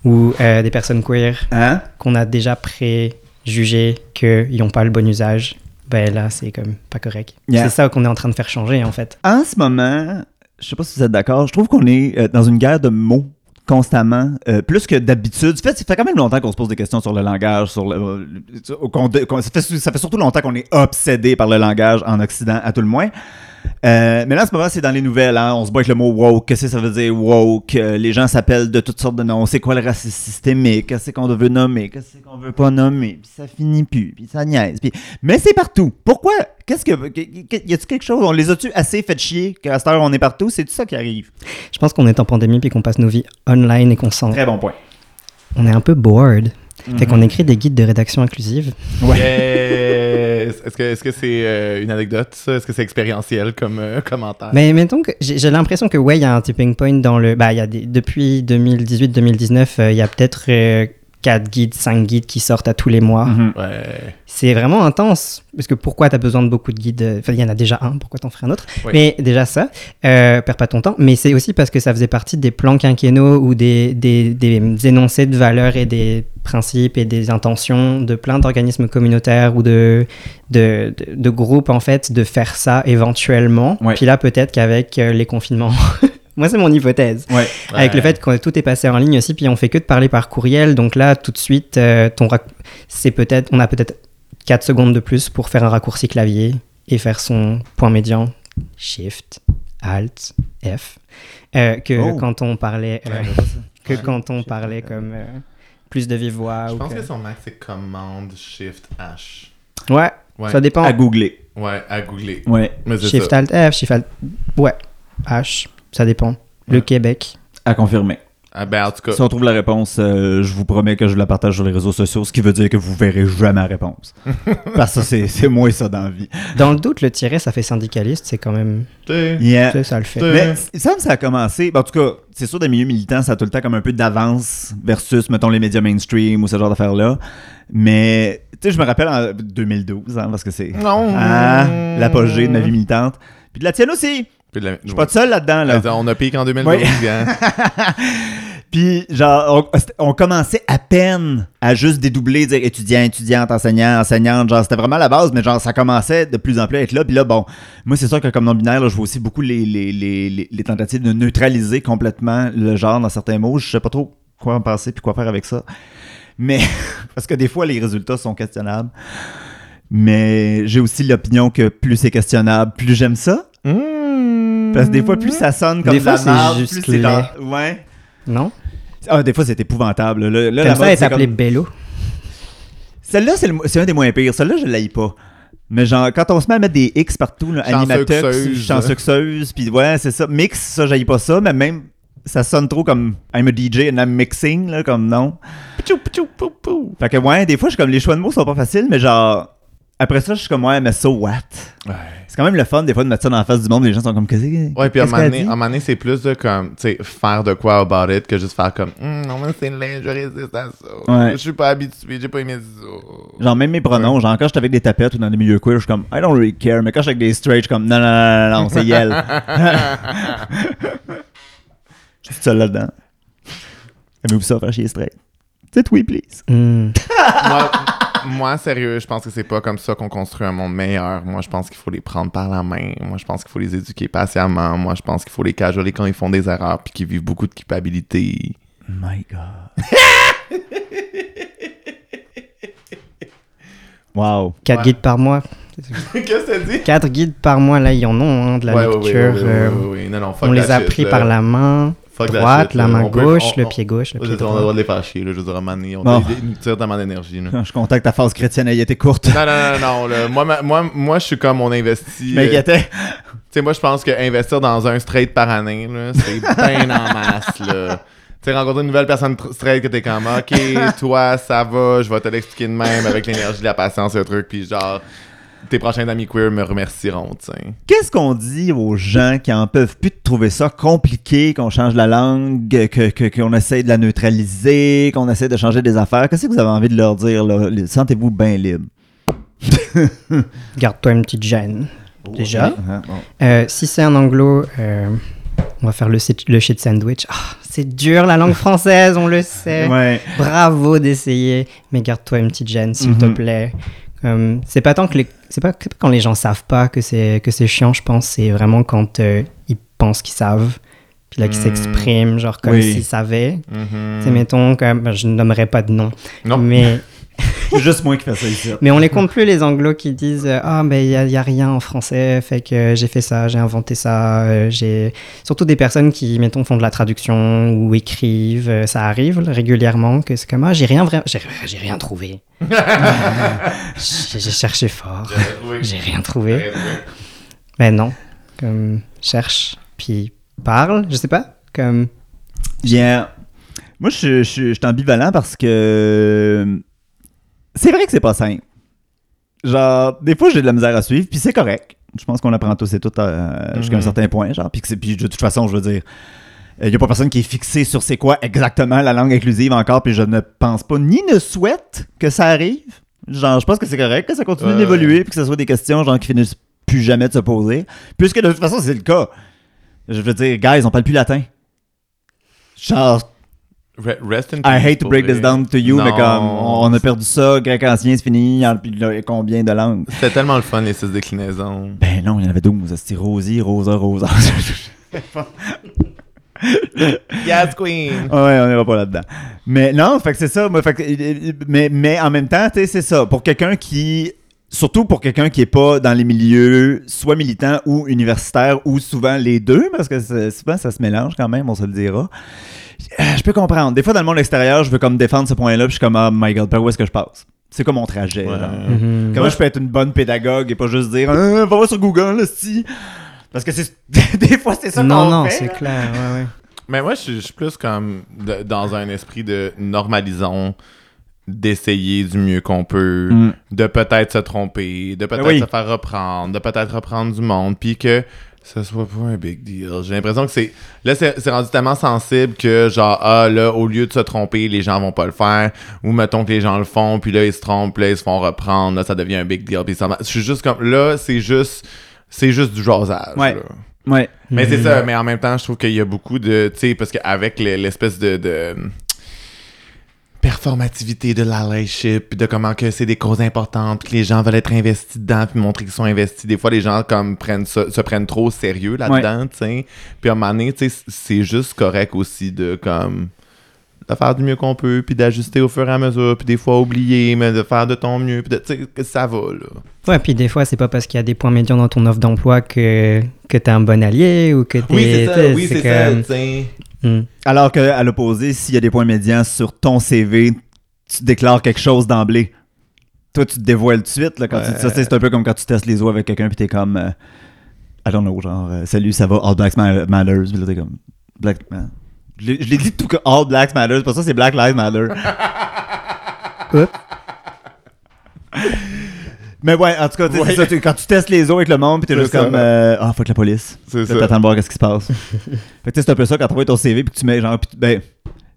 Speaker 3: ou euh, des personnes queer
Speaker 2: Hein?
Speaker 3: qu'on a déjà préjugé qu'ils n'ont pas le bon usage, ben là c'est comme pas correct.
Speaker 2: Yeah.
Speaker 3: C'est ça qu'on est en train de faire changer en fait.
Speaker 2: En ce moment, je sais pas si vous êtes d'accord, je trouve qu'on est euh, dans une guerre de mots constamment, euh, plus que d'habitude. Ça fait, ça fait quand même longtemps qu'on se pose des questions sur le langage, sur le, euh, le- qu'on- qu'on- ça, fait, ça fait surtout longtemps qu'on est obsédé par le langage en Occident, à tout le moins. Euh, mais là, en ce moment, c'est dans les nouvelles. Hein? On se bat avec le mot woke. Qu'est-ce que ça veut dire woke? Euh, les gens s'appellent de toutes sortes de noms. C'est quoi le racisme systémique? Qu'est-ce qu'on veut nommer? Qu'est-ce qu'on veut pas nommer? Puis ça finit plus. Puis ça niaise. Puis... Mais c'est partout. Pourquoi? Qu'est-ce que. que- Y a-tu quelque chose? On les a-tu assez fait chier? Qu'à cette heure on est partout? C'est tout ça qui arrive.
Speaker 3: Je pense qu'on est en pandémie puis qu'on passe nos vies online et qu'on sent.
Speaker 2: Très bon point.
Speaker 3: On est un peu bored. Fait
Speaker 2: Mhm.
Speaker 3: qu'on écrit des guides de rédaction inclusive.
Speaker 1: Yes. [LAUGHS] Est-ce que est-ce que c'est euh, une anecdote, ça? Est-ce que c'est expérientiel comme euh, commentaire?
Speaker 3: Mais mettons que j'ai l'impression que ouais, il y a un tipping point dans le. Bah, il y a des, depuis 2018-2019, euh, il y a peut-être 4 guides, 5 guides qui sortent à tous les mois.
Speaker 2: Mhm.
Speaker 1: Ouais.
Speaker 3: C'est vraiment intense. Parce que pourquoi tu as besoin de beaucoup de guides? Enfin, il y en a déjà un, pourquoi t'en ferais un autre?
Speaker 1: Oui.
Speaker 3: Mais déjà ça, euh, perds pas ton temps. Mais c'est aussi parce que ça faisait partie des plans quinquennaux ou des, des, des énoncés de valeurs et des principes et des intentions de plein d'organismes communautaires ou de, de, de, de groupes, en fait, de faire ça éventuellement.
Speaker 2: Ouais.
Speaker 3: Puis là, peut-être qu'avec euh, les confinements. [LAUGHS] Moi, c'est mon hypothèse.
Speaker 2: Ouais.
Speaker 3: Avec le fait que tout est passé en ligne aussi, puis on fait que de parler par courriel. Donc là, tout de suite, euh, ton rac- c'est peut-être, on a peut-être 4 secondes de plus pour faire un raccourci clavier et faire son point médian Shift, Alt, F, euh, que
Speaker 2: Oh.
Speaker 3: quand on parlait, euh,
Speaker 2: Ouais,
Speaker 3: que
Speaker 1: Ouais.
Speaker 3: quand on parlait comme euh, plus de vive voix.
Speaker 1: Je
Speaker 3: ou
Speaker 1: pense
Speaker 3: que-
Speaker 1: que son Mac, c'est Command Shift H.
Speaker 3: Ouais,
Speaker 1: Ouais.
Speaker 3: ça dépend.
Speaker 2: À googler.
Speaker 1: Ouais, à googler.
Speaker 2: Ouais.
Speaker 1: Mais c'est
Speaker 3: Shift,
Speaker 1: ça.
Speaker 3: Alt, F, Shift, Alt, ouais, H, ça dépend. Le. Québec.
Speaker 2: À confirmer.
Speaker 1: Ah, ben, en tout cas,
Speaker 2: Si on trouve la réponse, euh, je vous promets que je la partage sur les réseaux sociaux, ce qui veut dire que vous verrez jamais la réponse. [LAUGHS] Parce que ça, c'est c'est moi ça dans la vie.
Speaker 3: Dans le doute, le tiret, ça fait syndicaliste, c'est quand même,
Speaker 2: Yeah.
Speaker 3: tu sais, ça le fait.
Speaker 2: Mais que ça a commencé. ben, en tout cas, c'est sûr, des milieux militants, ça a tout le temps comme un peu d'avance versus, mettons, les médias mainstream ou ce genre d'affaires-là. Mais, tu sais, je me rappelle en 2012, hein, parce que c'est
Speaker 1: Non.
Speaker 2: ah, l'apogée de ma vie militante. Puis de la tienne aussi.
Speaker 1: La-
Speaker 2: Je suis pas seul là-dedans, là.
Speaker 1: On a piqué en 2012,
Speaker 2: Oui.
Speaker 1: hein. [LAUGHS]
Speaker 2: Puis, genre, on, on commençait à peine à juste dédoubler, dire étudiant, étudiante, enseignant, enseignante. Genre, c'était vraiment la base, mais genre, ça commençait de plus en plus à être là. Puis là, bon, moi, c'est sûr que comme non-binaire, je vois aussi beaucoup les, les, les, les, les tentatives de neutraliser complètement le genre dans certains mots. Je sais pas trop quoi en penser puis quoi faire avec ça. Mais, [LAUGHS] parce que des fois, les résultats sont questionnables. Mais j'ai aussi l'opinion que plus c'est questionnable, plus j'aime ça. Parce que des fois, plus ça sonne comme
Speaker 3: Des
Speaker 2: de la
Speaker 3: fois, c'est
Speaker 2: merde,
Speaker 3: juste
Speaker 2: plus c'est dans-
Speaker 3: laid.
Speaker 2: Ouais.
Speaker 3: Non?
Speaker 2: Ah, des fois, c'est épouvantable. Là, là,
Speaker 3: Comme ça, elle est
Speaker 2: c'est
Speaker 3: appelée
Speaker 2: comme-
Speaker 3: Bello.
Speaker 2: Celle-là, c'est, un des moins pires. Celle-là, je l'haïs pas. Mais genre, quand on se met à mettre des X partout, là, animatox,
Speaker 1: Chansuxeuse.
Speaker 2: puis ouais, c'est ça. Mix, ça, j'haïs pas ça, mais même, ça sonne trop comme I'm a DJ and I'm mixing, là, comme non.
Speaker 1: Pichou, pichou, pou, pou.
Speaker 2: Fait que ouais, des fois, je suis comme, les choix de mots sont pas faciles, mais genre, après ça, je suis comme, ouais, mais so what?
Speaker 1: Ouais.
Speaker 2: C'est quand même le fun, des fois, de mettre ça dans la face du monde, les gens sont comme, qu'est-ce que
Speaker 1: Ouais, puis à un moment donné, c'est plus de comme, tu sais, faire de quoi about it que juste faire comme, Hum, non, mais c'est laid, je résiste à ça.
Speaker 2: Ouais.
Speaker 1: Je suis pas habitué, j'ai pas aimé ça.
Speaker 2: Genre, même mes pronoms, genre, quand j'étais avec des tapettes ou dans des milieux queer, je suis comme, I don't really care. Mais quand je suis avec des straight, je suis comme, non, non, non, non, non, c'est Yel. [LAUGHS] je suis tout seul là-dedans. Aimez-vous ça, faire chier straight? Dites oui, please.
Speaker 3: Hmm. [LAUGHS]
Speaker 1: moi, moi, sérieux, je pense que c'est pas comme ça qu'on construit un monde meilleur. Moi, je pense qu'il faut les prendre par la main. Moi, je pense qu'il faut les éduquer patiemment. Moi, je pense qu'il faut les cajoler quand ils font des erreurs puis qu'ils vivent beaucoup de culpabilité.
Speaker 2: My God. [LAUGHS] wow.
Speaker 3: 4
Speaker 1: Ouais.
Speaker 3: guides par mois. [LAUGHS]
Speaker 1: Qu'est-ce que ça dit?
Speaker 3: 4 guides par mois, là, ils en ont, hein, de la
Speaker 1: Ouais,
Speaker 3: lecture.
Speaker 1: ouais,
Speaker 3: euh.
Speaker 1: Non, non,
Speaker 3: on les a pris
Speaker 1: là.
Speaker 3: par la main
Speaker 1: Fuck
Speaker 3: droite,
Speaker 1: shit,
Speaker 3: la main
Speaker 1: peut-
Speaker 3: gauche,
Speaker 1: on-
Speaker 3: le
Speaker 1: on-
Speaker 3: pied gauche, le pied
Speaker 1: on a le
Speaker 3: droit.
Speaker 1: de les faire chier, là. Je veux dire, à un moment donné, on
Speaker 2: Bon.
Speaker 1: nous tirent tellement d'énergie, là. [LAUGHS]
Speaker 2: Je que ta phase chrétienne ait été courte.
Speaker 1: Non, non, non, non. là. Moi, ma- moi, moi, je suis comme on investit.
Speaker 2: Je m'inquiétais.
Speaker 1: sais, moi, je pense que investir dans un straight par année, là, c'est [LAUGHS] bien en masse, là. Tu sais, rencontrer une nouvelle personne tr- straight que t'es comme, OK, [LAUGHS] toi, ça va, je vais te l'expliquer de même avec l'énergie, la patience, le truc, puis genre, tes prochains amis queer me remercieront, tu sais.
Speaker 2: Qu'est-ce qu'on dit aux gens qui en peuvent plus de trouver ça compliqué, qu'on change la langue, que, que- qu'on essaie de la neutraliser, qu'on essaie de changer des affaires? Qu'est-ce que vous avez envie de leur dire? là? Sentez-vous bien libre. [LAUGHS]
Speaker 3: Garde-toi une petite gêne. Déjà.
Speaker 2: Hein, bon.
Speaker 3: Euh, si c'est un anglo, euh, on va faire le, le shit sandwich. Ah, c'est dur la langue française, on le sait.
Speaker 2: Ouais.
Speaker 3: Bravo d'essayer, mais garde-toi une petite gêne, s'il te
Speaker 2: Mhm.
Speaker 3: plaît. C'est pas tant que les, c'est pas que quand les gens savent pas que c'est que c'est chiant, je pense. C'est vraiment quand euh, ils pensent qu'ils savent, puis là qu'ils
Speaker 1: Mhm.
Speaker 3: s'expriment, genre comme
Speaker 2: Oui.
Speaker 3: s'ils savaient. C'est mettons comme, ben, je ne nommerai pas de nom,
Speaker 1: Non.
Speaker 3: mais
Speaker 2: C'est [LAUGHS] juste moi qui fais ça ici.
Speaker 3: mais on les compte plus les anglos qui disent euh, ah mais il y, a- rien en français, fait que j'ai fait ça, j'ai inventé ça, euh, j'ai surtout des personnes qui mettons font de la traduction ou écrivent, euh, ça arrive régulièrement que c'est comme ah j'ai rien j'ai j'ai rien trouvé. [LAUGHS] [LAUGHS] j'ai cherché fort, j'ai rien [LAUGHS] trouvé. Mais non, comme cherche puis parle, je sais pas, comme
Speaker 2: Bien. Moi, je, je, je suis ambivalent parce que c'est vrai que c'est pas simple. Genre, des fois, j'ai de la misère à suivre, puis c'est correct. Je pense qu'on apprend tous et toutes euh, jusqu'à un
Speaker 1: Mhm.
Speaker 2: certain point, genre. Puis, puis de toute façon, je veux dire, il n'y a pas personne qui est fixé sur c'est quoi exactement la langue inclusive encore, puis je ne pense pas ni ne souhaite que ça arrive. Genre, je pense que c'est correct que ça continue
Speaker 1: Ouais.
Speaker 2: d'évoluer, puis que ce soit des questions genre qui finissent plus jamais de se poser. Puisque de toute façon, c'est le cas. Je veux dire, guys, on parle plus latin. Genre,
Speaker 1: Re- Rest in
Speaker 2: I hate to break this down to you, mais comme on a perdu ça, grec ancien, c'est fini, puis combien de langues?
Speaker 1: C'était tellement le fun, les six déclinaisons.
Speaker 2: Ben non, il y en avait 12. C'était Rosie, Rosa, Rosa. [LAUGHS] [LAUGHS] [LAUGHS]
Speaker 1: Yes, Queen!
Speaker 2: ouais, on ira pas là-dedans. Mais non, fait que c'est ça. moi, fait que- mais, mais en même temps, tu sais, c'est ça. Pour quelqu'un qui. Surtout pour quelqu'un qui est pas dans les milieux soit militant ou universitaire ou souvent les deux, parce que souvent ça se mélange quand même, on se le dira. Euh, Je peux comprendre. Des fois, dans le monde extérieur, je veux comme défendre ce point-là, puis je suis comme, ah, my god, par où est-ce que je passe? C'est comme mon trajet.
Speaker 1: Ouais.
Speaker 2: genre.
Speaker 3: mhm.
Speaker 2: Comment je peux être une bonne pédagogue et pas juste dire ah, va voir sur Google, là, si. Parce que c'est [LAUGHS] des fois c'est ça
Speaker 3: non
Speaker 2: qu'on
Speaker 3: non
Speaker 2: fait,
Speaker 3: c'est clair, ouais ouais.
Speaker 1: Mais moi, je suis- plus comme de- dans un esprit de normalisons, d'essayer du mieux qu'on peut,
Speaker 2: Mm.
Speaker 1: de peut-être se tromper, de peut-être
Speaker 2: Oui.
Speaker 1: se faire reprendre, de peut-être reprendre du monde, puis que ce soit pas un big deal. J'ai l'impression que c'est. Là, c'est c'est rendu tellement sensible que, genre, ah, là, au lieu de se tromper, les gens vont pas le faire. Ou mettons que les gens le font, puis là, ils se trompent, là, ils se font reprendre, là, ça devient un big deal. Puis ça va- Je suis juste comme. Là, c'est juste. C'est juste du jasage.
Speaker 2: Ouais. Ouais.
Speaker 1: Mais c'est
Speaker 3: Mhm.
Speaker 1: ça, mais en même temps, je trouve qu'il y a beaucoup de. Tu sais, parce qu'avec le- l'espèce de, de performativité de l'allyship, puis de comment que c'est des causes importantes, que les gens veulent être investis dedans, puis montrer qu'ils sont investis. Des fois, les gens comme prennent ça- se prennent trop au sérieux là-dedans, tu sais. Puis à un moment donné, tu sais, c'est juste correct aussi de comme de faire du mieux qu'on peut, puis d'ajuster au fur et à mesure, puis des fois oublier, mais de faire de ton mieux, puis de, tu sais, que ça va, là.
Speaker 3: Ouais, puis des fois, c'est pas parce qu'il y a des points médians dans ton offre d'emploi que, que t'es un bon allié ou que t'es.
Speaker 1: Oui, c'est ça, oui, c'est ça,
Speaker 3: comme-. Hmm.
Speaker 2: Alors qu'à l'opposé, s'il y a des points médians sur ton CV, tu déclares quelque chose d'emblée. Toi, tu te dévoiles tout de suite. Là, quand tu dis ça, c'est un peu comme quand tu testes les os avec quelqu'un, puis t'es comme. euh, I don't know, genre, euh, salut, ça va, All Blacks Ma- Matters. Puis là, t'es comme. Black. Man. Je l'ai dit tout que All Blacks Matters, pour ça, c'est Black Lives Matter. Mais ouais, en tout cas,
Speaker 1: Ouais.
Speaker 2: c'est ça, quand tu testes les os avec le monde, puis t'es
Speaker 1: C'est
Speaker 2: juste
Speaker 1: ça.
Speaker 2: comme. euh, Ah, fuck la police.
Speaker 1: C'est
Speaker 2: Là,
Speaker 1: ça.
Speaker 2: T'attends de voir qu'est-ce qui se passe. [LAUGHS] fait que c'est un peu ça quand tu envoies ton CV puis que tu mets genre. puis tu- ben,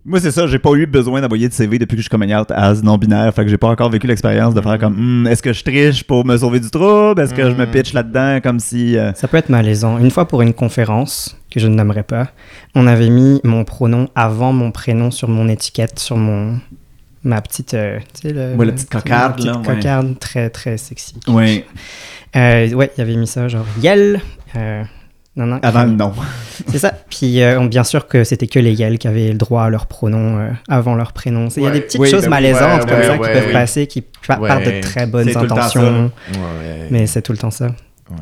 Speaker 2: moi, c'est ça, j'ai pas eu besoin d'envoyer de CV depuis que je suis coming out as non-binaire. Fait que j'ai pas encore vécu l'expérience de faire comme Hmm, est-ce que je triche pour me sauver du trouble? Est-ce que je me
Speaker 1: Mm.
Speaker 2: pitch là-dedans comme si. euh,
Speaker 3: Ça peut être malaisant. Une fois pour une conférence, que je ne nommerai pas, on avait mis mon pronom avant mon prénom sur mon étiquette, sur mon ma petite, euh, tu sais, le-
Speaker 2: Ouais, la petite cocarde,
Speaker 3: petite
Speaker 2: là, ouais.
Speaker 3: cocarde très très sexy.
Speaker 2: Ouais,
Speaker 3: Euh, ouais, il avait mis ça genre Yel. Non, non.
Speaker 2: avant [LAUGHS] nom.
Speaker 3: C'est ça. Puis euh, on- bien sûr que c'était que les Yel qui avaient le droit à leur pronom euh, avant leur prénom. Il y a des petites
Speaker 2: Oui,
Speaker 3: choses
Speaker 2: ben
Speaker 3: malaisantes
Speaker 1: ouais,
Speaker 3: comme
Speaker 1: ouais,
Speaker 3: ça
Speaker 1: ouais,
Speaker 3: qui peuvent
Speaker 1: oui.
Speaker 3: passer, qui partent de très bonnes intentions,
Speaker 1: Ouais.
Speaker 3: mais c'est tout le temps ça.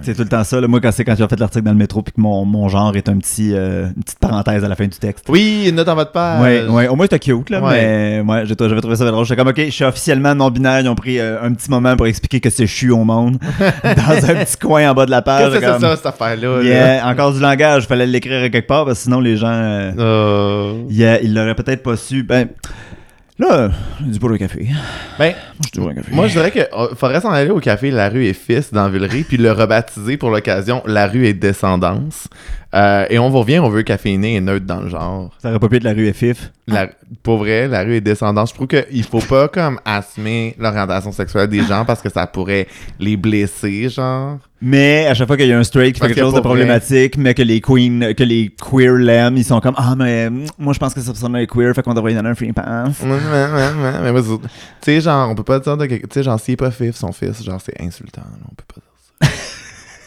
Speaker 2: C'est tout le temps ça. là. Moi, quand c'est quand j'ai fait l'article dans le métro, puis que mon, mon genre est un petit, euh, une petite parenthèse à la fin du texte.
Speaker 1: Oui, une note en votre page.
Speaker 2: Ouais, ouais, au moins c'était cute, là,
Speaker 1: Ouais.
Speaker 2: mais ouais, j'ai- j'avais trouvé ça drôle. J'étais comme, ok, je suis officiellement non-binaire. Ils ont pris euh, un petit moment pour expliquer que c'est suis au monde [LAUGHS] dans un petit coin en bas de la page.
Speaker 1: Qu'est-ce que c'est
Speaker 2: comme,
Speaker 1: ça, cette affaire-là? là?
Speaker 2: Encore du langage, fallait l'écrire quelque part parce que sinon les gens, euh,
Speaker 1: Euh,
Speaker 2: yeah, ils l'auraient peut-être pas su. Ben, là, j'ai du pour le café.
Speaker 1: Ben,
Speaker 2: Moi, je dis pour un café.
Speaker 1: moi, je dirais qu'il faudrait s'en aller au café La rue est fils dans Villeray, puis le rebaptiser pour l'occasion La rue est descendance. Euh, et on vous revient, on veut caféiné et neutre dans le genre.
Speaker 2: Ça aurait pas pu être la rue FF.
Speaker 1: La, pour vrai, la rue est descendance. Je trouve qu'il faut pas comme assumer l'orientation sexuelle des gens parce que ça pourrait les blesser, genre.
Speaker 2: Mais à chaque fois qu'il y a un straight qui fait quelque
Speaker 1: que
Speaker 2: chose de
Speaker 1: vrai-
Speaker 2: problématique, mais que les queens, que les queer l'aiment, ils sont comme ah mais moi je pense que cette personne est queer, fait qu'on devrait lui donner un free pass.
Speaker 1: Ouais, ouais, ouais, ouais, mais vas-y. Tu sais, genre, on peut pas dire de quelque- Tu sais, genre, s'il est pas fif, son fils, genre, c'est insultant. là, on peut pas dire.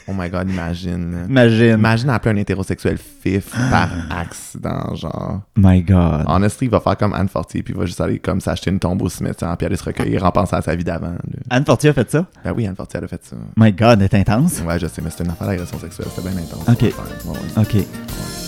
Speaker 1: Oh my god, imagine.
Speaker 2: Imagine.
Speaker 1: Imagine appeler un hétérosexuel fif par accident, genre.
Speaker 2: My God.
Speaker 1: Honestly, il va faire comme Anne Fortier, puis il va juste aller comme s'acheter une tombe au cimetière, puis aller se recueillir en pensant à sa vie d'avant. là.
Speaker 2: Anne Fortier a fait ça?
Speaker 1: Ben oui, Anne Fortier, elle a fait ça.
Speaker 2: My God, elle est intense.
Speaker 1: Ouais, je sais, mais c'était une affaire d'agression sexuelle, c'était bien intense.
Speaker 2: Ok.
Speaker 1: Ouais, ouais.
Speaker 2: Ok.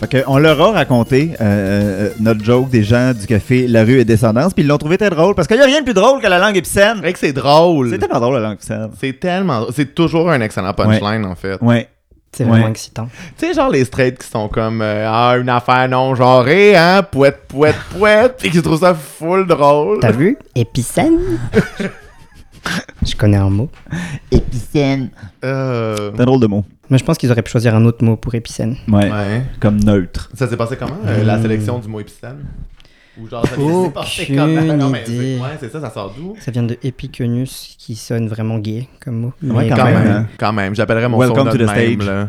Speaker 2: Fait que on leur a raconté euh, euh, notre joke des gens du café La rue et Descendance, puis ils l'ont trouvé très drôle parce qu'il n'y a rien de plus drôle que la langue épicène.
Speaker 1: C'est vrai que c'est drôle.
Speaker 2: C'est tellement drôle la langue épicène.
Speaker 1: C'est tellement. C'est toujours un excellent punchline, en fait.
Speaker 2: Ouais.
Speaker 3: C'est
Speaker 2: Ouais.
Speaker 3: vraiment excitant.
Speaker 1: Tu sais, genre les straights qui sont comme euh, Ah, une affaire non genrée, hein, pouette, pouette, pouette, et qui trouvent ça full drôle.
Speaker 3: T'as vu? Épicène [LAUGHS] Je connais un mot.
Speaker 2: Épicène.
Speaker 1: Euh,
Speaker 2: C'est un drôle de mot.
Speaker 3: Mais je pense qu'ils auraient pu choisir un autre mot pour épicène.
Speaker 2: Ouais.
Speaker 1: ouais.
Speaker 2: Comme neutre.
Speaker 1: Ça s'est passé comment, euh, la sélection du mot épicène? Ou genre, ça s'est passé comment? Non, mais
Speaker 3: idée.
Speaker 1: Ouais, c'est ça, ça sort d'où?
Speaker 3: Ça vient de Epicunus, qui sonne vraiment gay comme mot.
Speaker 2: Ouais,
Speaker 3: Mais,
Speaker 2: quand
Speaker 1: Quand
Speaker 2: même,
Speaker 1: même,
Speaker 2: hein.
Speaker 1: quand même. J'appellerais mon
Speaker 2: Welcome to the
Speaker 1: même,
Speaker 2: stage.
Speaker 1: là.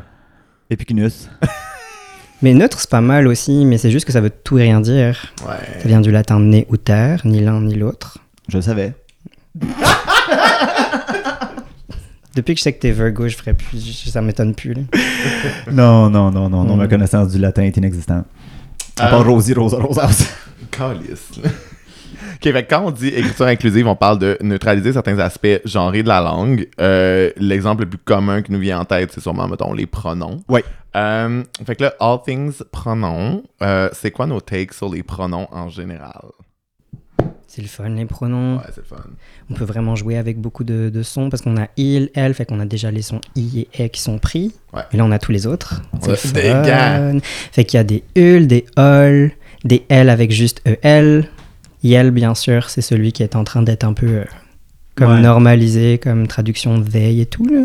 Speaker 1: [LAUGHS]
Speaker 3: Mais neutre, c'est pas mal aussi, mais c'est juste que ça veut tout et rien dire. Ça
Speaker 1: Ouais.
Speaker 3: vient du latin né ou terre, ni l'un ni l'autre.
Speaker 2: Je le savais.
Speaker 3: Depuis que je sais que t'es Virgo, je ferais plus, je- ça m'étonne plus. là. [LAUGHS]
Speaker 2: Non, non, non, non, non.
Speaker 3: Mm.
Speaker 2: Ma connaissance du latin est inexistante. À
Speaker 1: Euh,
Speaker 2: part Rosie Rosa Rosaus. [LAUGHS]
Speaker 1: Calice. OK, fait quand on dit écriture inclusive, on parle de neutraliser certains aspects genrés de la langue. Euh, L'exemple le plus commun qui nous vient en tête, c'est sûrement, mettons, les pronoms.
Speaker 2: Ouais.
Speaker 1: Euh, fait que là, all things pronoms, euh, c'est quoi nos takes sur les pronoms en général?
Speaker 3: C'est le fun, les pronoms.
Speaker 1: Ouais, c'est le fun.
Speaker 3: On peut vraiment jouer avec beaucoup de, de sons parce qu'on a il, elle, fait qu'on a déjà les sons i et e qui sont pris.
Speaker 1: Ouais.
Speaker 3: Et là, on a tous les autres.
Speaker 1: Ouais,
Speaker 3: C'est
Speaker 1: c'est
Speaker 3: fun.
Speaker 1: gars.
Speaker 3: Fait qu'il y a des ul, des ol, des l avec juste el. Yel, bien sûr, c'est celui qui est en train d'être un peu euh, comme
Speaker 2: Ouais.
Speaker 3: normalisé, comme traduction they et tout. Là.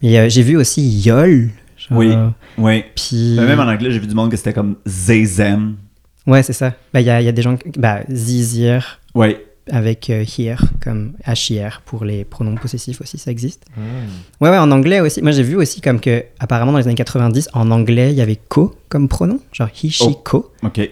Speaker 3: Mais euh, j'ai vu aussi yol. genre,
Speaker 2: Oui. Oui.
Speaker 3: Puis...
Speaker 2: Ben, Même en anglais, j'ai vu du monde que c'était comme Zezem.
Speaker 3: Ouais, c'est ça. Bah, Il y, a, il y a des gens... Bah, zizir
Speaker 2: Oui.
Speaker 3: avec euh, here, comme hier pour les pronoms possessifs aussi, ça existe. Ouais, ouais, en anglais aussi. Moi, j'ai vu aussi comme que, apparemment, dans les années 90, en anglais, il y avait ko comme pronom, genre he, she,
Speaker 2: Oh.
Speaker 3: ko.
Speaker 2: OK.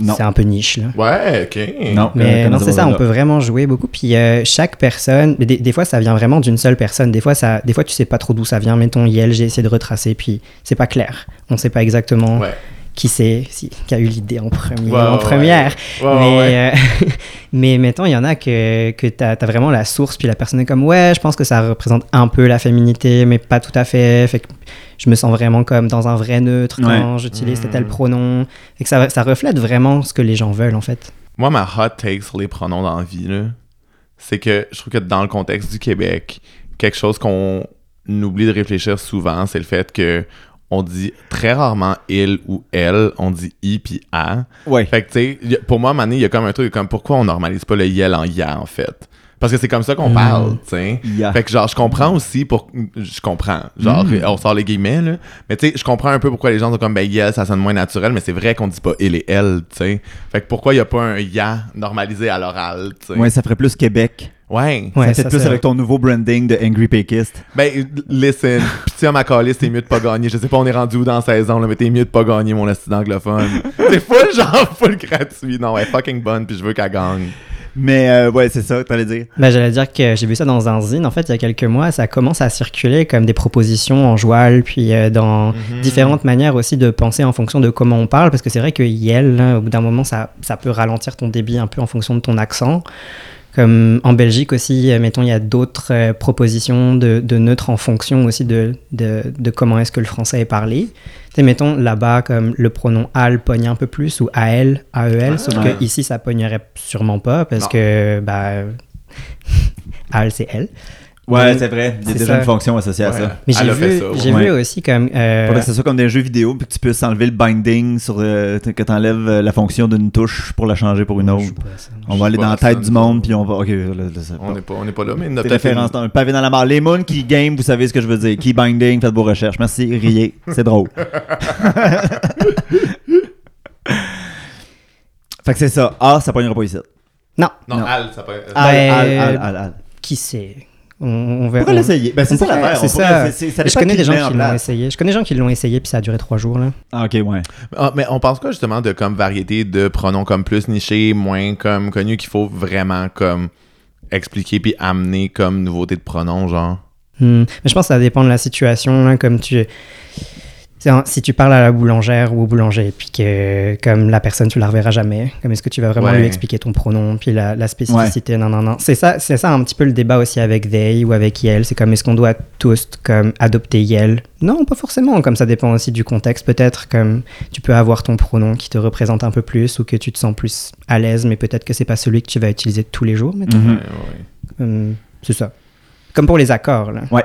Speaker 2: Non.
Speaker 3: C'est un peu niche, là.
Speaker 1: Ouais, OK.
Speaker 2: Non.
Speaker 3: Mais
Speaker 2: euh,
Speaker 3: non, c'est ça, on peut vraiment jouer beaucoup. Puis euh, chaque personne, mais des, des fois, ça vient vraiment d'une seule personne. Des fois, ça, des fois, tu sais pas trop d'où ça vient. Mettons, Yel, j'ai essayé de retracer, puis c'est pas clair. On sait pas exactement
Speaker 1: Ouais.
Speaker 3: Qui c'est, si, qui a eu l'idée en premier,
Speaker 1: Ouais,
Speaker 3: en
Speaker 1: ouais,
Speaker 3: première.
Speaker 1: Ouais, ouais,
Speaker 3: mais,
Speaker 1: ouais.
Speaker 3: euh, [LAUGHS] mais mettons, il y en a que, que tu as, vraiment la source, puis la personne est comme, ouais, je pense que ça représente un peu la féminité, mais pas tout à fait. Fait que je me sens vraiment comme dans un vrai neutre quand j'utilise
Speaker 1: Mm.
Speaker 3: tel pronom. Fait que ça, ça reflète vraiment ce que les gens veulent, en fait.
Speaker 1: Moi, ma hot take sur les pronoms dans la vie, c'est que je trouve que dans le contexte du Québec, quelque chose qu'on oublie de réfléchir souvent, c'est le fait que on dit très rarement il ou elle, on dit i puis a.
Speaker 2: Ouais.
Speaker 1: Fait que, tu sais, pour moi, Mané, il y a comme un truc comme pourquoi on normalise pas le yel en ya, en fait? Parce que c'est comme ça qu'on
Speaker 3: Mm.
Speaker 1: parle, tu sais. Fait que genre, je comprends aussi pour. Je comprends. Genre,
Speaker 2: Mm.
Speaker 1: on sort les guillemets, là. Mais tu sais, je comprends un peu pourquoi les gens sont comme, ben, yel, ça sonne moins naturel, mais c'est vrai qu'on dit pas il et elle, tu sais. Fait que pourquoi il y a pas un ya normalisé à l'oral, tu sais?
Speaker 2: Ouais, ça ferait plus Québec.
Speaker 1: Ouais.
Speaker 3: Ouais,
Speaker 2: ça
Speaker 3: ça,
Speaker 2: plus
Speaker 3: c'est
Speaker 2: avec ton nouveau branding de Angry Pékiste.
Speaker 1: Ben, listen, pitié à ma calice, t'es mieux de pas gagner. Je sais pas, on est rendu où dans la saison, là, mais t'es mieux de pas gagner, mon esti d'anglophone. [LAUGHS] c'est full, genre, full gratuit. Non, elle est fucking bonne, puis je veux qu'elle gagne.
Speaker 2: Mais euh, ouais, c'est ça que t'allais dire.
Speaker 3: Ben, j'allais dire que j'ai vu ça dans un zine, en fait, il y a quelques mois. Ça commence à circuler comme des propositions en joual, puis euh, dans
Speaker 1: Mhm.
Speaker 3: différentes manières aussi de penser en fonction de comment on parle, parce que c'est vrai que Yel, au bout d'un moment, ça, ça peut ralentir ton débit un peu en fonction de ton accent. Comme en Belgique aussi, euh, mettons, il y a d'autres euh, propositions de, de neutres en fonction aussi de, de, de comment est-ce que le français est parlé. Tu mettons, là-bas, comme le pronom al pogne un peu plus, ou AL, AEL, sauf
Speaker 2: ouais.
Speaker 3: que ici, ça pognerait sûrement pas, parce
Speaker 1: Non.
Speaker 3: que, bah, [LAUGHS] al, c'est elle.
Speaker 2: Ouais, c'est vrai. Il y a déjà
Speaker 3: ça.
Speaker 2: une fonction associée à
Speaker 1: Ouais.
Speaker 2: ça.
Speaker 3: Mais j'ai vu,
Speaker 1: ça,
Speaker 3: j'ai
Speaker 2: ouais.
Speaker 3: vu aussi comme... euh,
Speaker 2: Faudrait que ce soit comme des jeux vidéo, puis que tu puisses enlever le binding sur euh, que t'enlèves euh, la fonction d'une touche pour la changer pour une
Speaker 3: je
Speaker 2: autre.
Speaker 3: sais pas, ça.
Speaker 2: On va aller dans la tête du monde, puis on va. Ok, là, là, c'est
Speaker 1: On n'est pas, on n'est pas là, mais notre
Speaker 2: références dans un pavé dans la mare. Les moons qui game, vous savez ce que je veux dire. Key binding, faites vos recherches. Merci, riez. C'est drôle. [LAUGHS] fait que c'est ça. Ah, ça pognera pas ici.
Speaker 3: Non,
Speaker 1: Non. Al, ça peut
Speaker 3: Ben,
Speaker 2: al, al, al, al.
Speaker 3: qui sait on, on verra.
Speaker 2: Pourquoi l'essayer? Ben, c'est
Speaker 3: on
Speaker 2: ça l'affaire.
Speaker 3: c'est ça. Je connais des gens
Speaker 2: en
Speaker 3: qui l'ont essayé. Je connais des gens qui l'ont essayé puis ça a duré trois jours là.
Speaker 2: Ah, ok, ouais.
Speaker 1: Ah, mais on pense quoi justement de comme variété de pronoms comme plus nichés, moins comme connus qu'il faut vraiment comme expliquer puis amener comme nouveauté de pronoms genre?
Speaker 3: Hmm. Mais je pense que ça dépend de la situation. là, comme tu, si tu parles à la boulangère ou au boulanger, puis que comme la personne tu la reverras jamais, comme est-ce que tu vas vraiment
Speaker 1: Ouais.
Speaker 3: lui expliquer ton pronom, puis la, la spécificité, non non non. C'est ça, c'est ça un petit peu le débat aussi avec they ou avec yel. C'est comme est-ce qu'on doit tous comme adopter yel Non, pas forcément. Comme ça dépend aussi du contexte. Peut-être comme tu peux avoir ton pronom qui te représente un peu plus ou que tu te sens plus à l'aise, mais peut-être que c'est pas celui que tu vas utiliser tous les jours. mettons.
Speaker 2: Mhm.
Speaker 1: Ouais, ouais.
Speaker 3: Hum, c'est ça. Comme pour les accords. Là.
Speaker 2: Ouais.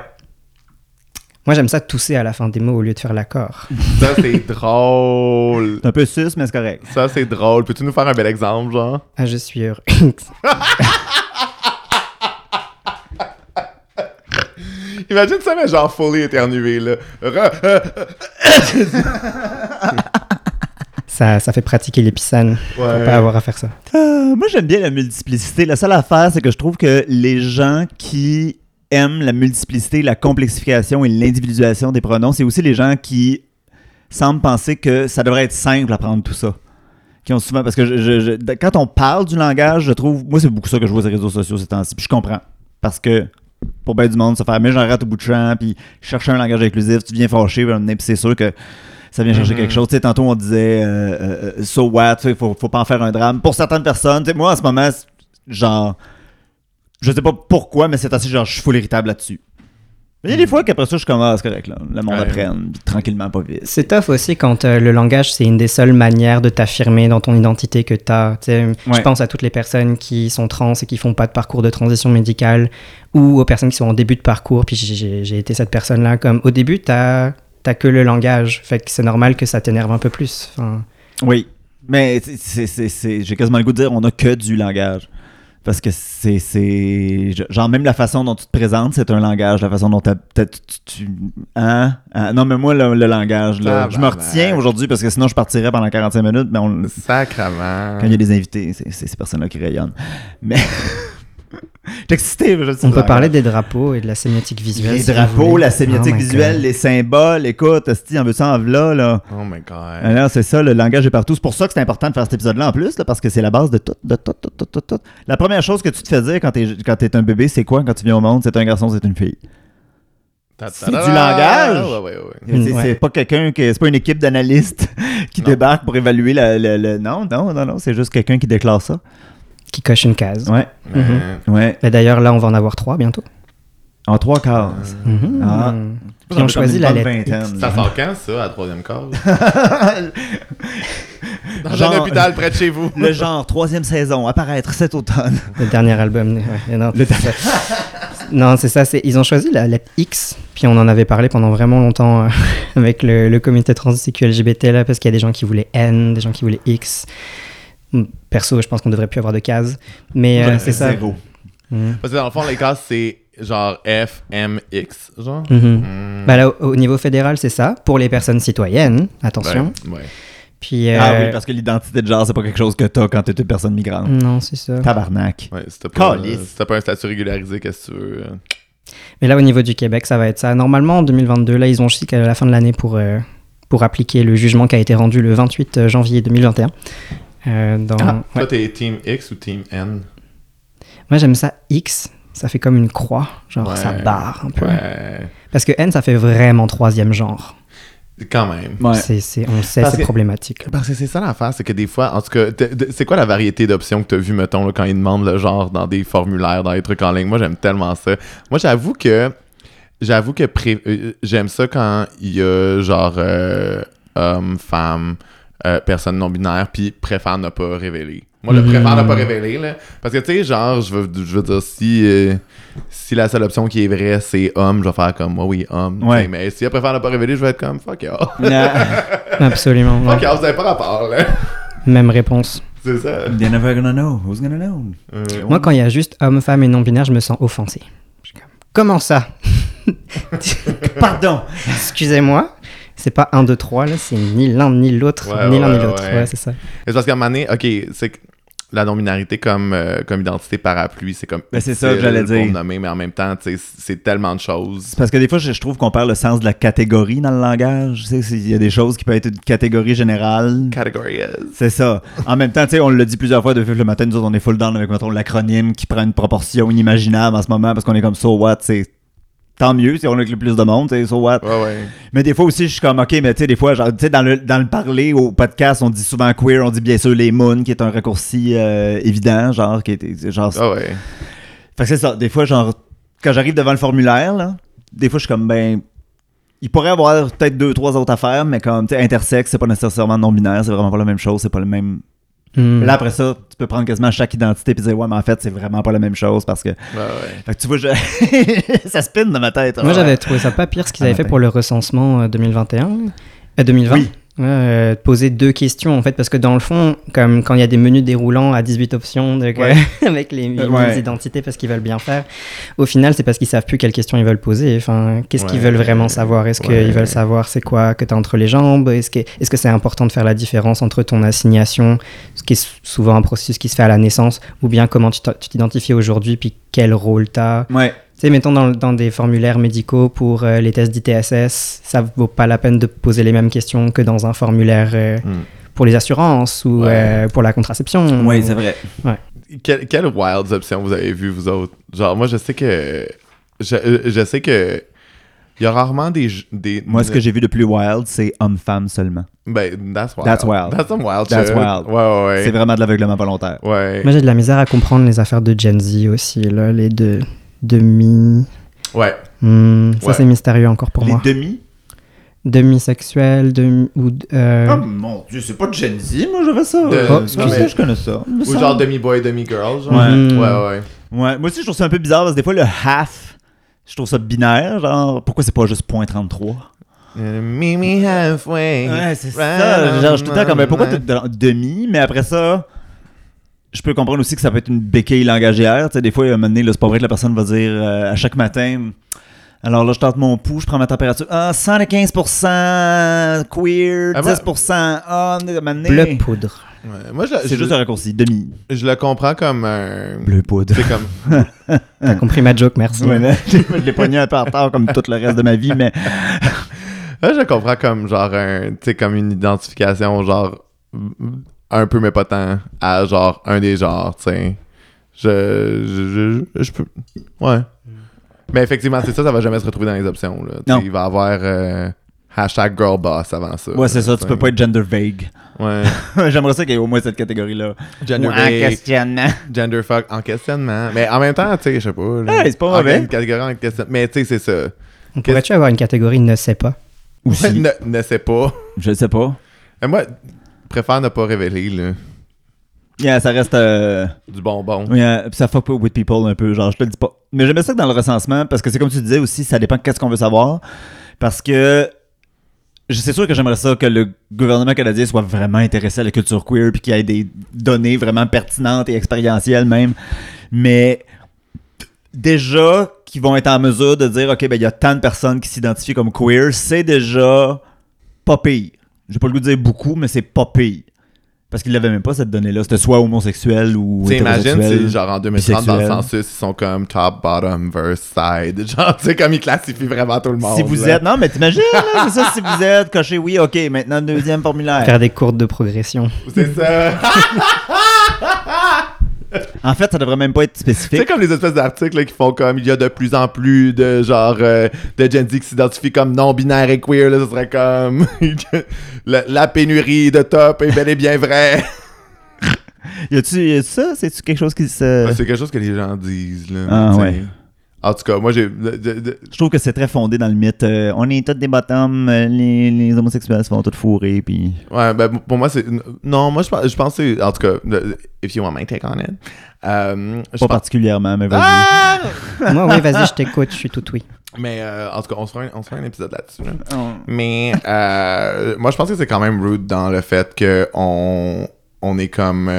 Speaker 3: Moi, j'aime ça tousser à la fin des mots au lieu de faire l'accord.
Speaker 1: Ça, c'est [LAUGHS] drôle.
Speaker 2: C'est un peu sus, mais c'est correct.
Speaker 1: Ça, c'est drôle. Peux-tu nous faire un bel exemple, genre?
Speaker 3: Ah, je suis heureux. [LAUGHS]
Speaker 1: Imagine ça, mais genre fully éternué, là. [LAUGHS]
Speaker 3: Ça, ça fait pratiquer. Faut
Speaker 1: Ouais.
Speaker 3: pas avoir à faire ça.
Speaker 2: Euh, moi, j'aime bien la multiplicité. La seule affaire, c'est que je trouve que les gens qui aiment la multiplicité, la complexification et l'individualisation des pronoms, c'est aussi les gens qui semblent penser que ça devrait être simple apprendre tout ça. Qui ont souvent, parce que je- je- je- quand on parle du langage, je trouve, moi, c'est beaucoup ça que je vois sur les réseaux sociaux ces temps-ci. Puis je comprends. Parce que pour bien du monde, se faire, mais j'en rate au bout de champ, puis chercher un langage inclusif, tu viens fâché, puis c'est sûr que ça vient chercher
Speaker 1: Mhm.
Speaker 2: quelque chose. Tu sais, tantôt, on disait, euh, euh, euh, so what, tu sais, faut, faut pas en faire un drame. Pour certaines personnes, tu sais, moi, en ce moment, genre, je sais pas pourquoi, mais c'est assez genre, je suis full irritable là-dessus. Mais il y a des fois qu'après ça, je commence, correct, là. Le monde
Speaker 1: Ouais.
Speaker 2: apprenne, tranquillement, pas vite.
Speaker 3: C'est tough aussi quand euh, le langage, c'est une des seules manières de t'affirmer dans ton identité que tu as. Je
Speaker 2: Ouais.
Speaker 3: pense à toutes les personnes qui sont trans et qui font pas de parcours de transition médicale ou aux personnes qui sont en début de parcours. Puis j'ai- été cette personne-là. Comme au début, tu n'as que le langage. Fait que c'est normal que ça t'énerve un peu plus. Enfin,
Speaker 2: Oui. Mais c'est- c'est- c'est- c'est- j'ai quasiment le goût de dire on a que du langage. Parce que c'est. c'est- Genre, même la façon dont tu te présentes, c'est un langage. La façon dont t'as- t'as- tu. tu- hein? Hein? Non, mais moi, le, le langage, là, je me
Speaker 1: Tabarnak.
Speaker 2: retiens aujourd'hui parce que sinon, je partirais pendant 45 minutes. Mais on-
Speaker 1: Sacrement.
Speaker 2: quand il y a des invités, c'est c'est ces personnes-là qui rayonnent. Mais. [LAUGHS] J'étais excité. je sais
Speaker 3: on
Speaker 2: le
Speaker 3: peut parler des drapeaux et de la sémiotique visuelle.
Speaker 2: Les
Speaker 3: si
Speaker 2: drapeaux, la sémiotique
Speaker 3: Oh
Speaker 2: visuelle, les symboles. Écoute, Esti, on veut ça en v'là, là.
Speaker 1: Oh my god.
Speaker 2: Alors, c'est ça, le langage est partout. C'est pour ça que c'est important de faire cet épisode-là en plus, là, parce que c'est la base de tout, de tout, tout, tout, tout, tout. La première chose que tu te fais dire quand t'es, quand t'es un bébé, c'est quoi quand tu viens au monde? C'est un garçon, c'est une fille. c'est du langage.
Speaker 1: Ouais, ouais,
Speaker 3: ouais.
Speaker 2: C'est, pas quelqu'un qui, c'est pas une équipe d'analystes [LAUGHS] qui
Speaker 1: Non.
Speaker 2: débarque pour évaluer la, la- la- Non, non, non, non, c'est juste quelqu'un qui déclare ça.
Speaker 3: Qui coche une case.
Speaker 2: Ouais,
Speaker 1: Mais-
Speaker 3: Mhm.
Speaker 2: ouais.
Speaker 3: Et D'ailleurs, là, on va en avoir trois bientôt.
Speaker 2: En trois quarts.
Speaker 3: Mhm.
Speaker 2: Ah.
Speaker 3: Puis on choisit la lettre.
Speaker 2: vingtaine.
Speaker 1: Ça sort quand, ça, à la troisième case? [LAUGHS] Dans
Speaker 2: Genre-
Speaker 1: un hôpital près de chez vous.
Speaker 2: le genre, troisième saison, apparaître cet automne.
Speaker 3: Le dernier album. ouais, non,
Speaker 2: Le
Speaker 3: c'est ça. Non, c'est ça. c'est- Ils ont choisi la lettre X, puis on en avait parlé pendant vraiment longtemps euh, [LAUGHS] avec le, le comité trans LGBT, là, parce qu'il y a des gens qui voulaient N, des gens qui voulaient X. Perso, je pense qu'on devrait plus avoir de cases. Mais euh, c'est ça.
Speaker 2: zéro.
Speaker 3: Mhm.
Speaker 1: Parce que dans le fond, les cases, c'est genre F, M, X, genre.
Speaker 3: Mhm.
Speaker 1: Mm.
Speaker 3: Bah là, au, au niveau fédéral, c'est ça. Pour les personnes citoyennes, attention.
Speaker 1: Ouais, ouais.
Speaker 3: Puis, euh,
Speaker 2: Ah oui, parce que l'identité de genre, c'est pas quelque chose que t'as quand t'es une personne migrante.
Speaker 3: Non, c'est ça.
Speaker 2: Tabarnak.
Speaker 1: Ouais, si t'as pas, si t'as pas un statut régularisé, qu'est-ce que tu veux? euh?
Speaker 3: Mais là, au niveau du Québec, ça va être ça. Normalement, en 2022, là, ils ont jusqu'à la fin de l'année pour, euh, pour appliquer le jugement qui a été rendu le 28 janvier 2021. Euh.
Speaker 2: Ah,
Speaker 3: ouais.
Speaker 1: Toi, t'es Team X ou Team N?
Speaker 3: Moi, j'aime ça X. Ça fait comme une croix. Genre,
Speaker 1: Ouais.
Speaker 3: ça barre un peu.
Speaker 1: Ouais.
Speaker 3: Parce que N, ça fait vraiment troisième genre.
Speaker 1: Quand même.
Speaker 2: Ouais.
Speaker 3: On sait,
Speaker 1: Parce
Speaker 3: c'est
Speaker 1: que-
Speaker 3: problématique.
Speaker 1: Parce que c'est ça l'affaire, c'est que des fois, en tout cas, c'est quoi la variété d'options que tu as vu, mettons, là, quand ils demandent le genre dans des formulaires, dans des trucs en ligne? Moi, j'aime tellement ça. Moi, j'avoue que j'avoue que euh, j'aime ça quand il y a genre euh, homme, femme, euh, personne non binaire, puis préfère ne pas révéler. Moi, je
Speaker 3: Mhm.
Speaker 1: préfère ne pas révéler, là. Parce que, tu sais, genre, je veux, je veux dire, si, euh, si la seule option qui est vraie, c'est homme, je vais faire comme, moi, oui, homme.
Speaker 2: Ouais.
Speaker 1: Mais si elle préfère ne pas révéler, je vais être comme, fuck y'all. [LAUGHS]
Speaker 3: Absolument.
Speaker 1: fuck y'all, vous avez pas rapport, là.
Speaker 3: Même réponse.
Speaker 1: C'est ça.
Speaker 2: They're never gonna know. Who's gonna know?
Speaker 1: Euh,
Speaker 3: Moi, quand il y a juste homme, femme et non-binaire, je me sens offensé. Je suis comme, Comment ça?
Speaker 2: Pardon. [LAUGHS]
Speaker 3: Excusez-moi. C'est pas 1, 2, 3, là, c'est ni l'un ni l'autre,
Speaker 1: Ouais,
Speaker 3: ni
Speaker 1: ouais,
Speaker 3: l'un ni l'autre.
Speaker 1: ouais.
Speaker 3: Ouais, c'est ça.
Speaker 1: C'est parce qu'à un moment donné, ok, c'est que la non-binarité comme, euh, comme identité parapluie, c'est comme.
Speaker 2: Ben, c'est ça que j'allais dire.
Speaker 1: le nommer, mais en même temps, c'est tellement de choses.
Speaker 2: Parce que des fois, je, je trouve qu'on perd le sens de la catégorie dans le langage. Tu sais, c'est- il y a des choses qui peuvent être une catégorie générale.
Speaker 1: Category is.
Speaker 2: C'est ça. En même temps, tu sais, on l'a dit plusieurs fois depuis le matin, nous autres, on est full down avec, mettons, l'acronyme qui prend une proportion inimaginable en ce moment parce qu'on est comme so what, c'est tant mieux si on a le plus de monde, tu sais, so what?
Speaker 1: Ouais, ouais.
Speaker 2: Mais des fois aussi, je suis comme, ok, mais tu sais, des fois, genre, tu sais, dans le, dans le parler au podcast, on dit souvent queer, on dit bien sûr les moons, qui est un raccourci euh, évident, genre, qui est, genre,
Speaker 1: Ah ouais.
Speaker 2: fait que c'est ça. Des fois, genre, quand j'arrive devant le formulaire, là, des fois, je suis comme, ben, il pourrait y avoir peut-être deux, trois autres affaires, mais comme, tu sais, intersexe, c'est pas nécessairement non-binaire, c'est vraiment pas la même chose, c'est pas le même.
Speaker 3: Hmm.
Speaker 2: Là, après ça, tu peux prendre quasiment chaque identité et dire, ouais, mais en fait, c'est vraiment pas la même chose parce que.
Speaker 1: Ouais, ouais.
Speaker 2: Fait que tu vois, je... [LAUGHS] ça spin dans ma tête.
Speaker 3: Moi,
Speaker 2: ouais.
Speaker 3: j'avais trouvé ça pas pire ce qu'ils
Speaker 2: Ah,
Speaker 3: avaient fait pour le recensement euh, 2021. Euh, 2020.
Speaker 2: Oui.
Speaker 3: Euh, poser deux questions en fait parce que dans le fond comme quand il y a des menus déroulants à 18 options
Speaker 2: Ouais. [LAUGHS]
Speaker 3: avec les, les
Speaker 2: Euh, ouais.
Speaker 3: identités parce qu'ils veulent bien faire au final c'est parce qu'ils savent plus quelles questions ils veulent poser enfin qu'est-ce qu'ils veulent vraiment savoir? Est-ce qu'ils veulent savoir c'est quoi que tu as entre les jambes? Est-ce que est-ce que c'est important de faire la différence entre ton assignation ce qui est sou- souvent un processus qui se fait à la naissance ou bien comment tu t'identifies aujourd'hui puis quel rôle tu as. Tu sais, mettons dans, dans des formulaires médicaux pour euh, les tests d'ITSS, ça vaut pas la peine de poser les mêmes questions que dans un formulaire euh,
Speaker 1: Hmm.
Speaker 3: pour les assurances ou
Speaker 1: Ouais.
Speaker 3: euh, pour la contraception.
Speaker 2: Oui, c'est vrai.
Speaker 1: Quelle, quelle wilds option vous avez vu, vous autres? Genre, moi, je sais que. Je, je sais que. Il y a rarement des. des
Speaker 2: Moi, ce que j'ai vu de plus wild, c'est homme-femme seulement.
Speaker 1: Ben, that's wild.
Speaker 2: That's wild.
Speaker 1: That's some wild
Speaker 2: That's
Speaker 1: shit.
Speaker 2: wild.
Speaker 1: Ouais, ouais, ouais.
Speaker 2: C'est vraiment de l'aveuglement volontaire.
Speaker 1: Ouais.
Speaker 3: Moi, j'ai de la misère à comprendre les affaires de Gen Z aussi, là, les deux demi.
Speaker 1: Ouais.
Speaker 3: Hmm, ça,
Speaker 1: Ouais.
Speaker 3: c'est mystérieux encore pour
Speaker 2: Les
Speaker 3: moi.
Speaker 2: demi?
Speaker 3: Demi-sexuel, demi. Ou, euh,
Speaker 2: Oh mon dieu, c'est pas de Gen Z, moi j'avais ça.
Speaker 1: De-
Speaker 2: Oh, excusez,
Speaker 1: mais-
Speaker 2: je connais ça.
Speaker 1: Ou genre demi-boy, demi-girl, genre.
Speaker 2: Ouais.
Speaker 3: Mhm.
Speaker 1: Ouais, ouais.
Speaker 2: Ouais, moi aussi je trouve ça un peu bizarre parce que des fois le half, je trouve ça binaire, genre pourquoi c'est pas juste point 33
Speaker 1: Euh, me halfway.
Speaker 2: Ouais, c'est
Speaker 1: Right
Speaker 2: ça. Genre, je suis tout le temps comme, pourquoi t'es dans demi, mais après ça, je peux comprendre aussi que ça peut être une béquille langagière. Tu sais, des fois, à un moment donné, là, c'est pas vrai que la personne va dire euh, à chaque matin. Alors là, je tente mon pouls, je prends ma température. Ah, 115% queer,
Speaker 1: Ah, moi-
Speaker 2: 10% homme. à un moment donné,
Speaker 3: bleu poudre.
Speaker 1: Ouais. Moi, je,
Speaker 2: C'est juste un raccourci, demi.
Speaker 1: je le comprends comme un.
Speaker 2: Bleu poudre.
Speaker 1: C'est comme. [LAUGHS]
Speaker 3: T'as compris ma joke, merci.
Speaker 2: Ouais, mais [LAUGHS] je l'ai pogné un peu en retard comme tout le reste de ma vie, mais [LAUGHS]
Speaker 1: Là, je le comprends comme genre un. Tu sais, comme une identification, genre. Un peu, mais pas tant. À genre un des genres, tu sais. Je, je, je, je peux. Ouais. Mais effectivement, c'est ça, ça va jamais se retrouver dans les options. Là. Sais,
Speaker 2: Non.
Speaker 1: Il va y avoir euh, hashtag girlboss avant ça.
Speaker 2: ouais, c'est ça, tu
Speaker 1: sais.
Speaker 2: peux pas être gender vague.
Speaker 1: Ouais. [LAUGHS]
Speaker 2: J'aimerais ça qu'il y ait au moins cette catégorie-là.
Speaker 1: Gender
Speaker 2: Ou en
Speaker 1: vague,
Speaker 2: questionnement.
Speaker 1: gender fuck en questionnement. Mais en même temps, tu sais, je sais pas. là.
Speaker 2: Hey, c'est pas mauvais.
Speaker 1: Une catégorie en questionnement. Mais tu sais, c'est ça.
Speaker 3: On pourrait-tu avoir une catégorie ne sait pas?
Speaker 2: Aussi.
Speaker 1: Ouais, [LAUGHS] ne, ne sais pas.
Speaker 2: Je sais pas.
Speaker 1: Mais moi, préfère ne pas révéler là,
Speaker 2: Yeah, ça reste. euh,
Speaker 1: du bonbon.
Speaker 2: Oui, euh, puis ça fuck pas with people un peu, genre je te le dis pas. Mais j'aimais ça que dans le recensement, parce que c'est comme tu disais aussi, ça dépend de qu'est-ce qu'on veut savoir. Parce que je- c'est sûr que j'aimerais ça que le gouvernement canadien soit vraiment intéressé à la culture queer, puis qu'il y ait des données vraiment pertinentes et expérientielles même. Mais déjà qu'ils vont être en mesure de dire, OK, ben il y a tant de personnes qui s'identifient comme queer, c'est déjà pas pire. J'ai pas le goût de dire beaucoup, mais c'est pas pire. Parce qu'ils l'avaient même pas cette donnée-là. C'était soit homosexuel ou hétérosexuel.
Speaker 1: si, genre, en 2030, dans le census, ils sont comme top, bottom, verse, side. [LAUGHS] Genre, tu sais, comme ils classifient vraiment tout le monde.
Speaker 2: Si vous
Speaker 1: là.
Speaker 2: êtes. Non, mais t'imagines, là, c'est ça, si vous êtes, cochez oui, ok, maintenant deuxième formulaire.
Speaker 3: Faire des courtes de progression.
Speaker 1: C'est ça. [LAUGHS]
Speaker 2: En fait, ça devrait même pas être spécifique.
Speaker 1: comme les espèces d'articles là, qui font comme il y a de plus en plus de genre euh, de Gen Z qui s'identifient comme non-binaire et queer, là, ce serait comme [LAUGHS] la, la pénurie de top est bel et bien vraie. [LAUGHS]
Speaker 2: Y a-tu ça? C'est-tu quelque chose qui se.
Speaker 1: Ouais, c'est quelque chose que les gens disent. Là,
Speaker 2: Ah, ouais.
Speaker 1: En tout cas, moi j'ai. de- de- de-
Speaker 2: Je trouve que c'est très fondé dans le mythe. euh, on est tous des bottoms, euh, les, les homosexuels se font tous fourrer, puis.
Speaker 1: Ouais, ben pour moi c'est. Non, moi je pense, je pense que c'est- En tout cas, if you want my take on it. Euh, je
Speaker 2: Pas
Speaker 1: pense-
Speaker 2: particulièrement, mais vas-y.
Speaker 1: Ah!
Speaker 3: Moi, oui, vas-y, je t'écoute, je suis tout oui.
Speaker 1: Mais euh, en tout cas, on se fera un, on se fera un épisode là-dessus. là.
Speaker 2: Oh.
Speaker 1: Mais euh, moi, je pense que c'est quand même rude dans le fait que on, on est comme.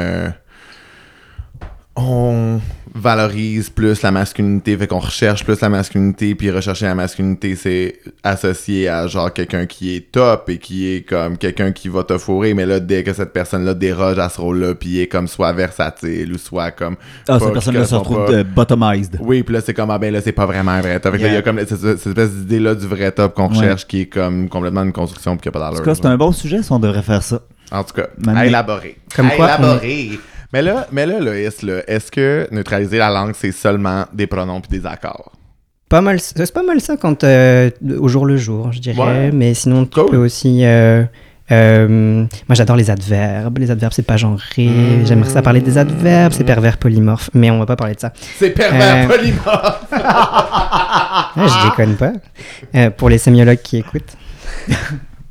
Speaker 1: On valorise plus la masculinité, fait qu'on recherche plus la masculinité, puis rechercher la masculinité, c'est associé à genre quelqu'un qui est top et qui est comme quelqu'un qui va te fourrer, mais là, dès que cette personne-là déroge à ce rôle-là, puis est comme soit versatile ou soit comme.
Speaker 2: Ah, cette personne-là se retrouve
Speaker 1: pas.
Speaker 2: bottomized.
Speaker 1: Oui, puis là, c'est comme, ah ben là, c'est pas vraiment un vrai top. Fait que là, il y a comme cette, cette espèce d'idée-là du vrai top qu'on
Speaker 2: Ouais.
Speaker 1: recherche qui est comme complètement une construction puis qui a pas
Speaker 2: En
Speaker 1: d'allure.
Speaker 2: tout cas, c'est un bon sujet si on devrait faire ça.
Speaker 1: En tout cas,
Speaker 2: Maintenant-
Speaker 1: à élaborer.
Speaker 3: Comme
Speaker 1: à
Speaker 3: quoi,
Speaker 1: élaborer. Mais là, mais là, Loïs, là, est-ce que neutraliser la langue, c'est seulement des pronoms puis des accords?
Speaker 3: Pas mal, c'est pas mal ça quand euh, au jour le jour, je dirais.
Speaker 1: Ouais.
Speaker 3: Mais sinon, tu
Speaker 1: Cool.
Speaker 3: peux aussi. euh, euh, moi, j'adore les adverbes. Les adverbes, c'est pas genré.
Speaker 1: Mmh.
Speaker 3: J'aimerais ça parler des adverbes. C'est pervers polymorphe. Mais on va pas parler de ça.
Speaker 1: C'est pervers polymorphe! [LAUGHS]
Speaker 3: Je déconne pas. Pour les sémiologues qui écoutent. [LAUGHS]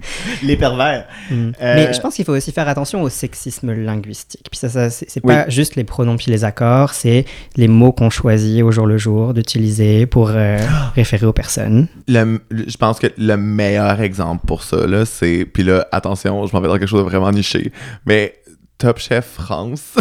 Speaker 3: [LAUGHS]
Speaker 2: Les pervers.
Speaker 3: Mm.
Speaker 2: Euh,
Speaker 3: Mais je pense qu'il faut aussi faire attention au sexisme linguistique. Puis ça, ça c'est
Speaker 2: Oui.
Speaker 3: pas juste les pronoms puis les accords, c'est les mots qu'on choisit au jour le jour d'utiliser pour euh, [GASPS] référer aux personnes.
Speaker 1: Le- je pense que le meilleur exemple pour ça, là, c'est. Puis là, attention, je m'en vais dans quelque chose de vraiment niché. Mais Top Chef France.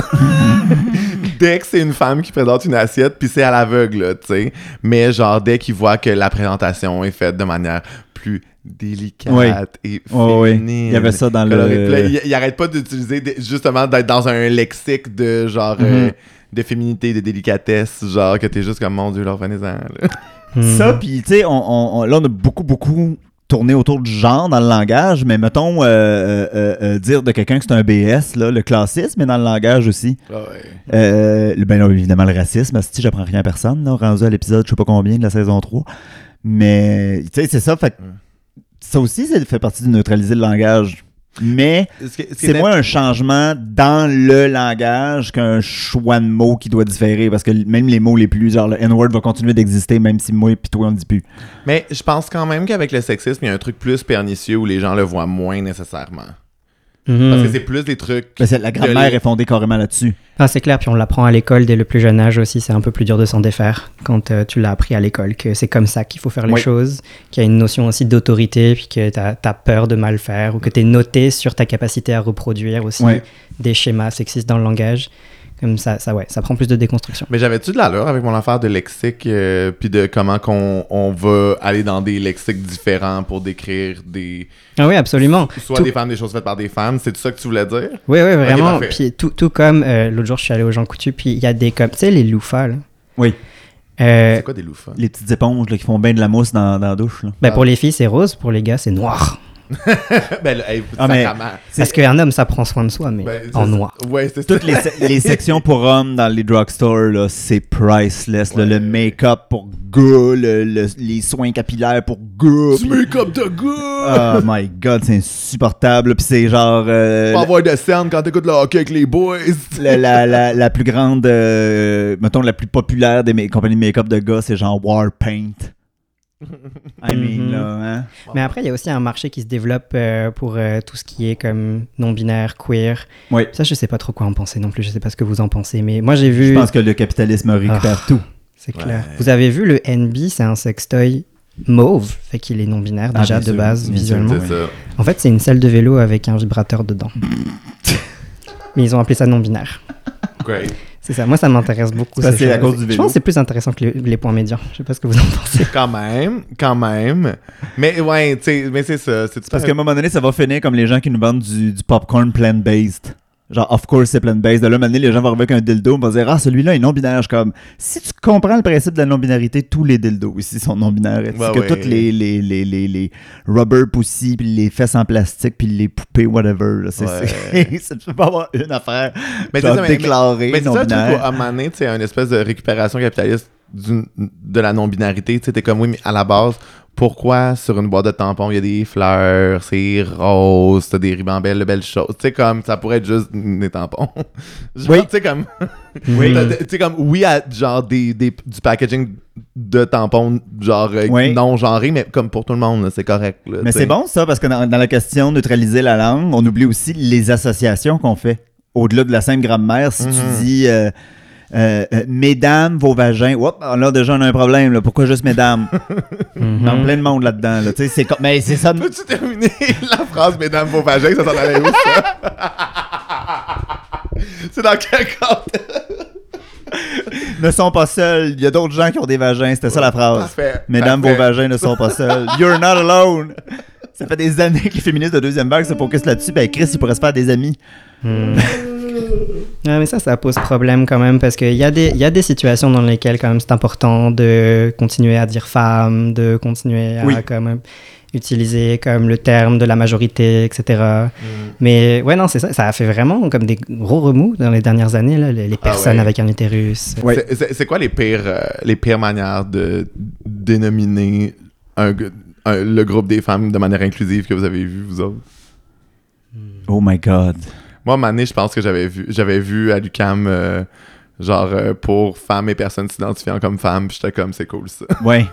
Speaker 1: [LAUGHS] dès que c'est une femme qui présente une assiette, puis c'est à l'aveugle, là, tu sais. Mais genre, dès qu'ils voient que la présentation est faite de manière plus délicate
Speaker 2: Oui.
Speaker 1: et
Speaker 2: Oh, oui. Il y avait ça dans
Speaker 1: colorée.
Speaker 2: Le.
Speaker 1: il, il arrête pas d'utiliser, justement, d'être dans un lexique de genre. euh,
Speaker 2: Mhm.
Speaker 1: de féminité, de délicatesse, genre que t'es juste comme mon dieu, leur là. [LAUGHS]
Speaker 2: Ça, puis tu sais, on, on- on- là, on a beaucoup, beaucoup tourné autour du genre dans le langage, mais mettons, euh, euh, euh, dire de quelqu'un que c'est un BS, là, le classisme, mais dans le langage aussi.
Speaker 1: Ah ouais.
Speaker 2: Euh, ben là, évidemment, le racisme, si j'apprends rien à personne, là, rendu à l'épisode, je sais pas combien de la saison 3. Mais, tu sais, c'est ça, fait. Ça aussi, ça fait partie de neutraliser le langage. Mais c'est
Speaker 1: est
Speaker 2: moins un changement dans le langage qu'un choix de mots qui doit différer. Parce que même les mots les plus, genre le N-word va continuer d'exister, même si moi et toi on ne dit plus.
Speaker 1: Mais je pense quand même qu'avec le sexisme, il y a un truc plus pernicieux où les gens le voient moins nécessairement.
Speaker 3: Mhm.
Speaker 1: Parce que c'est plus des trucs.
Speaker 2: La grammaire est fondée carrément là-dessus.
Speaker 3: Ah, c'est clair, puis on l'apprend à l'école dès le plus jeune âge aussi. C'est un peu plus dur de s'en défaire quand euh, tu l'as appris à l'école, que c'est comme ça qu'il faut faire les
Speaker 2: Oui.
Speaker 3: choses, qu'il y a une notion aussi d'autorité, puis que tu as, peur de mal faire, ou que tu es noté sur ta capacité à reproduire aussi des schémas sexistes dans le langage. Comme ça, ça, ouais, ça prend plus de déconstruction.
Speaker 1: Mais j'avais-tu de l'allure avec mon affaire de lexique, euh, puis de comment qu'on on va aller dans des lexiques différents pour décrire des.
Speaker 3: Ah oui, absolument.
Speaker 1: Soit
Speaker 3: Tout-
Speaker 1: des femmes, des choses faites par des femmes. C'est ça que tu voulais dire?
Speaker 3: Oui, oui, vraiment. puis tout, tout comme euh, l'autre jour, je suis allé au Jean Coutu, puis il y a des comme, tu sais, les loufas, là.
Speaker 2: Oui.
Speaker 3: Euh,
Speaker 1: C'est quoi des loufas?
Speaker 2: Les petites éponges là, qui font bien de la mousse dans, dans la douche. là.
Speaker 3: ben, pour les filles, c'est rose, pour les gars, c'est noir. [LAUGHS]
Speaker 1: ben, là, hey,
Speaker 2: Ah, mais-
Speaker 3: Parce qu'un homme, ça prend soin de soi, mais
Speaker 1: Ben,
Speaker 3: en noir.
Speaker 1: Ouais,
Speaker 2: Toutes les, se- les [LAUGHS] sections pour hommes dans les drugstores, là, c'est priceless. là. Le make-up pour gars, le- le- les soins capillaires pour gars.
Speaker 1: Du make-up de gars!
Speaker 2: Oh my god, c'est insupportable. Puis c'est genre euh,
Speaker 1: Pas avoir de scène quand t'écoutes le hockey avec les boys. [LAUGHS]
Speaker 2: la, la, la, la plus grande, euh, mettons la plus populaire des compagnies de make-up de gars, c'est genre Warpaint. I mean,
Speaker 3: Mhm.
Speaker 2: là, hein.
Speaker 3: Mais après, il y a aussi un marché qui se développe euh, pour euh, tout ce qui est comme non-binaire, queer.
Speaker 2: Oui.
Speaker 3: Ça, je sais pas trop quoi en penser non plus. Je sais pas ce que vous en pensez. Mais moi, j'ai vu.
Speaker 2: Je pense que le capitalisme récupère tout.
Speaker 3: C'est clair.
Speaker 1: Ouais.
Speaker 3: Vous avez vu le NB, c'est un sextoy mauve. Fait qu'il est non-binaire
Speaker 2: Ah,
Speaker 3: déjà de
Speaker 2: sûr,
Speaker 3: base, visuellement.
Speaker 1: C'est ça.
Speaker 3: En fait, c'est une selle de vélo avec un vibrateur dedans. [LAUGHS] Mais ils ont appelé ça non-binaire.
Speaker 1: Great.
Speaker 3: C'est ça. Moi, ça m'intéresse beaucoup.
Speaker 2: Ça,
Speaker 3: ces
Speaker 2: c'est à
Speaker 3: choses.
Speaker 2: cause du
Speaker 3: Je pense que c'est plus intéressant que les, les points médians. Je sais pas ce que vous en pensez.
Speaker 1: Quand même, quand même. Mais ouais, tu sais, mais c'est ça.
Speaker 2: Parce qu'à un moment donné, ça va finir comme les gens qui nous vendent du, du popcorn plant-based. Genre, of course, c'est plein de base. De là, maintenant, les gens vont arriver avec un dildo, vont dire, ah, celui-là est non-binaire. Je suis comme, si tu comprends le principe de la non-binarité, tous les dildos ici sont non-binaires. C'est
Speaker 1: Ouais,
Speaker 2: que toutes les, les, les, les, les rubber pussy, puis les fesses en plastique, puis les poupées, whatever. là, C'est,
Speaker 1: Ouais.
Speaker 2: c'est- [LAUGHS] c'est- tu peux pas avoir une affaire
Speaker 1: Mais
Speaker 2: genre,
Speaker 1: c'est ça, mais-
Speaker 2: déclarée,
Speaker 1: Mais c'est ça, le truc,
Speaker 2: non-binaire.
Speaker 1: à un moment donné, sais, une espèce de récupération capitaliste de la non-binarité. Tu sais, t'es comme, oui, mais à la base, pourquoi sur une boîte de tampons, il y a des fleurs, c'est rose, t'as des ribambelles, de belles choses? Tu sais, comme, ça pourrait être juste des tampons. [LAUGHS] Genre,
Speaker 2: Oui.
Speaker 1: tu sais, comme, [LAUGHS]
Speaker 2: Oui.
Speaker 1: tu sais, comme, oui, à, genre, des, des- du packaging de tampons, genre, euh,
Speaker 2: Oui.
Speaker 1: non genré, mais comme pour tout le monde, c'est correct. là,
Speaker 2: Mais c'est bon ça, parce que dans, dans la question neutraliser la langue, on oublie aussi les associations qu'on fait. Au-delà de la simple grammaire, si
Speaker 1: Mhm.
Speaker 2: tu dis euh, euh, euh, mesdames, vos vagins, hop, là déjà on a un problème, là. pourquoi juste mesdames? Il y a plein de monde là-dedans. Là. C'est comme- mais c'est ça.
Speaker 1: Peux-tu terminer [LAUGHS] la phrase, mesdames, vos vagins, ça s'en allait où, ça? [LAUGHS] c'est dans quel contexte? [LAUGHS]
Speaker 2: ne sont pas seuls. Il y a d'autres gens qui ont des vagins. C'était ça la phrase.
Speaker 1: Parfait.
Speaker 2: Mesdames,
Speaker 1: parfait.
Speaker 2: vos vagins ne sont pas seuls. You're not alone. Ça fait des années que les féministes de deuxième vague se focusent là-dessus. Ben, Chris, il pourrait se faire des amis.
Speaker 3: Ouais, mais ça, ça pose problème quand même parce qu'il y, a des- il y a des situations dans lesquelles quand même c'est important de continuer à dire femme, de continuer à
Speaker 2: Oui.
Speaker 3: quand même utiliser comme le terme de la majorité, etc.
Speaker 1: Mm.
Speaker 3: Mais ouais, non, c'est ça. Ça a fait vraiment comme des gros remous dans les dernières années, là, les, les
Speaker 1: Ah
Speaker 3: personnes
Speaker 1: ouais.
Speaker 3: avec un utérus.
Speaker 2: Ouais.
Speaker 1: C'est- quoi les pires, euh, les pires manières de dénominer un, g- un- le groupe des femmes de manière inclusive que vous avez vu, vous autres?
Speaker 2: Oh my God.
Speaker 1: Moi, donné, je pense que j'avais vu, j'avais vu à l'UQAM, euh, genre, euh, pour femmes et personnes s'identifiant comme femmes, puis j'étais comme, c'est cool ça. [LAUGHS]
Speaker 2: Ouais.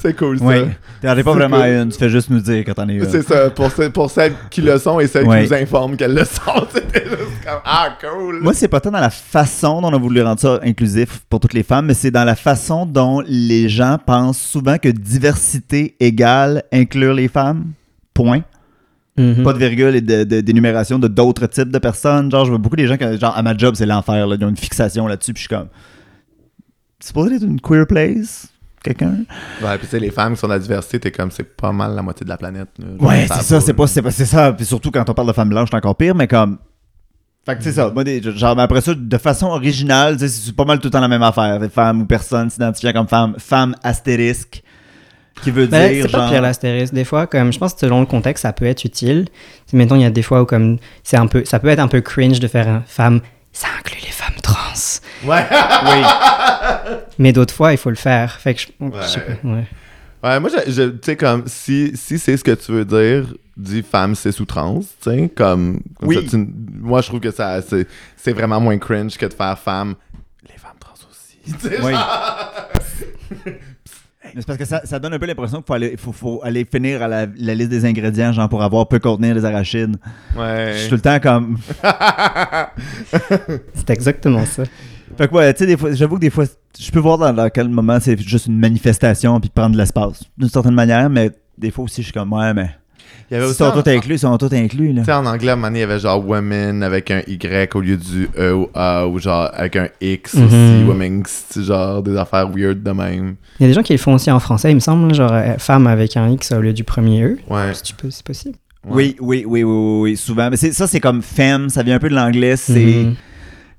Speaker 1: c'est cool ça.
Speaker 2: Ouais. T'en es pas vraiment
Speaker 1: cool.
Speaker 2: une. Tu fais juste nous dire quand t'en es une.
Speaker 1: C'est ça, pour, ce- pour celles qui le sont et celles
Speaker 2: Ouais.
Speaker 1: qui nous informent qu'elles le sont, [LAUGHS] c'était juste comme, ah, cool!
Speaker 2: Moi, c'est pas tant dans la façon dont on a voulu rendre ça inclusif pour toutes les femmes, mais c'est dans la façon dont les gens pensent souvent que diversité égale inclure les femmes. Point.
Speaker 3: Mhm.
Speaker 2: Pas de virgule et d'énumération de, d'autres types de personnes. Genre, je vois beaucoup des gens qui, genre, à ma job, c'est l'enfer. là. Ils ont une fixation là-dessus, puis je suis comme. C'est supposé être une queer place? Quelqu'un?
Speaker 1: Ouais, puis tu sais, les femmes qui sont de la diversité, t'es comme, c'est pas mal la moitié de la planète. là. Genre,
Speaker 2: Ouais,
Speaker 1: ça
Speaker 2: c'est ça, c'est pas, c'est pas, c'est ça. Puis surtout quand on parle de femmes blanches, c'est encore pire, mais comme. Fait que c'est ça. Moi, des- genre, mais après ça, de façon originale, tu sais, c'est pas mal tout le temps la même affaire. Des femmes ou personnes s'identifiant comme femmes. Femme astérisque. Qui veut
Speaker 3: Ben,
Speaker 2: dire
Speaker 3: c'est
Speaker 2: genre.
Speaker 3: pas pire l'astérisque. Des fois, comme je pense que selon le contexte, ça peut être utile. Mettons, il y a des fois où comme c'est un peu, ça peut être un peu cringe de faire un femme. Ça inclut les femmes trans.
Speaker 1: Ouais! [LAUGHS]
Speaker 2: Oui.
Speaker 3: Mais d'autres fois, il faut le faire. Fait que je, je sais
Speaker 1: Ouais.
Speaker 3: pas. Ouais.
Speaker 1: Ouais, moi, je, je- tu sais, comme, si, si c'est ce que tu veux dire, dis femme, cis ou trans, tu sais, comme, comme
Speaker 2: Oui.
Speaker 1: ça, tu- moi, je trouve que ça, c'est, c'est vraiment moins cringe que de faire femme, les femmes trans aussi, tu sais,
Speaker 2: Oui. [LAUGHS] c'est parce que ça, ça donne un peu l'impression qu'il faut aller, faut, faut aller finir à la, la liste des ingrédients, genre pour avoir peu contenir les arachides.
Speaker 1: Ouais.
Speaker 2: Je suis tout le temps comme. [LAUGHS]
Speaker 3: C'est exactement ça.
Speaker 2: Fait que ouais, tu sais, des fois, j'avoue que des fois, je peux voir dans, dans quel moment c'est juste une manifestation puis prendre de l'espace, d'une certaine manière, mais des fois aussi, je suis comme, ouais, mais.
Speaker 1: Il y avait
Speaker 2: Ils
Speaker 1: aussi
Speaker 2: sont tous inclus, ils sont tous inclus, là.
Speaker 1: tu sais, en anglais, à un moment donné, il y avait genre women avec un Y au lieu du E ou A, ou genre avec un X
Speaker 3: Mhm.
Speaker 1: aussi, women's, genre des affaires weird de même.
Speaker 3: Il y a des gens qui le font aussi en français, il me semble, genre euh, femme avec un X au lieu du premier E.
Speaker 1: Ouais.
Speaker 3: Si tu peux, c'est possible.
Speaker 1: Ouais.
Speaker 2: Oui, oui, oui, oui, oui, oui, souvent. Mais c'est- ça, c'est comme femme, ça vient un peu de l'anglais, c'est.
Speaker 3: Mhm.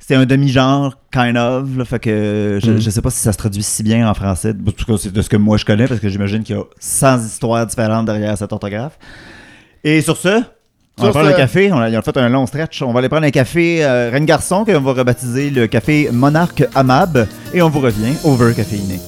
Speaker 2: C'est un demi-genre, kind of. Là, fait que je,
Speaker 3: Mm.
Speaker 2: je sais pas si ça se traduit si bien en français. En tout cas, c'est de ce que moi je connais, parce que j'imagine qu'il y a 100 histoires différentes derrière cette orthographe. Et sur ce, on va prendre le café. On a, ils ont fait un long stretch. On va aller prendre un café euh, Reine Garçon, qu'on va rebaptiser le café Monarque Amab. Et on vous revient over caféiné.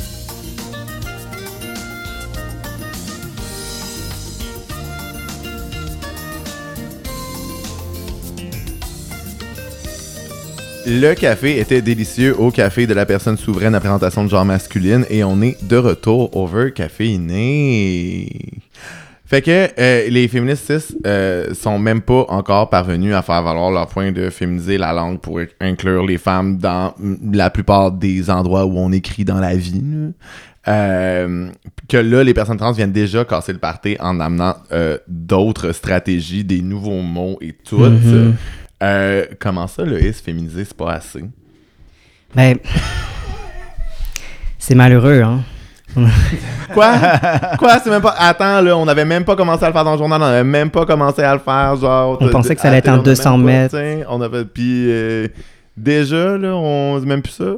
Speaker 1: Le café était délicieux au café de la personne souveraine à présentation de genre masculine et on est de retour over caféiné. Fait que euh, les féministes cis, euh, sont même pas encore parvenus à faire valoir leur point de féminiser la langue pour inclure les femmes dans la plupart des endroits où on écrit dans la vie. Euh, que là, les personnes trans viennent déjà casser le party en amenant d'autres stratégies, des nouveaux mots et tout.
Speaker 3: Mhm.
Speaker 1: Euh, comment ça, le is féminisé, c'est pas assez?
Speaker 3: Ben, c'est malheureux, hein. [LAUGHS]
Speaker 1: Quoi? Quoi? C'est même pas. Attends, là, on avait même pas commencé à le faire dans le journal, on avait même pas commencé à le faire, genre.
Speaker 3: On pensait que ça allait être
Speaker 1: a
Speaker 3: 200
Speaker 1: même pas,
Speaker 3: mètres.
Speaker 1: On avait. Puis euh, déjà, là, on. Même plus ça.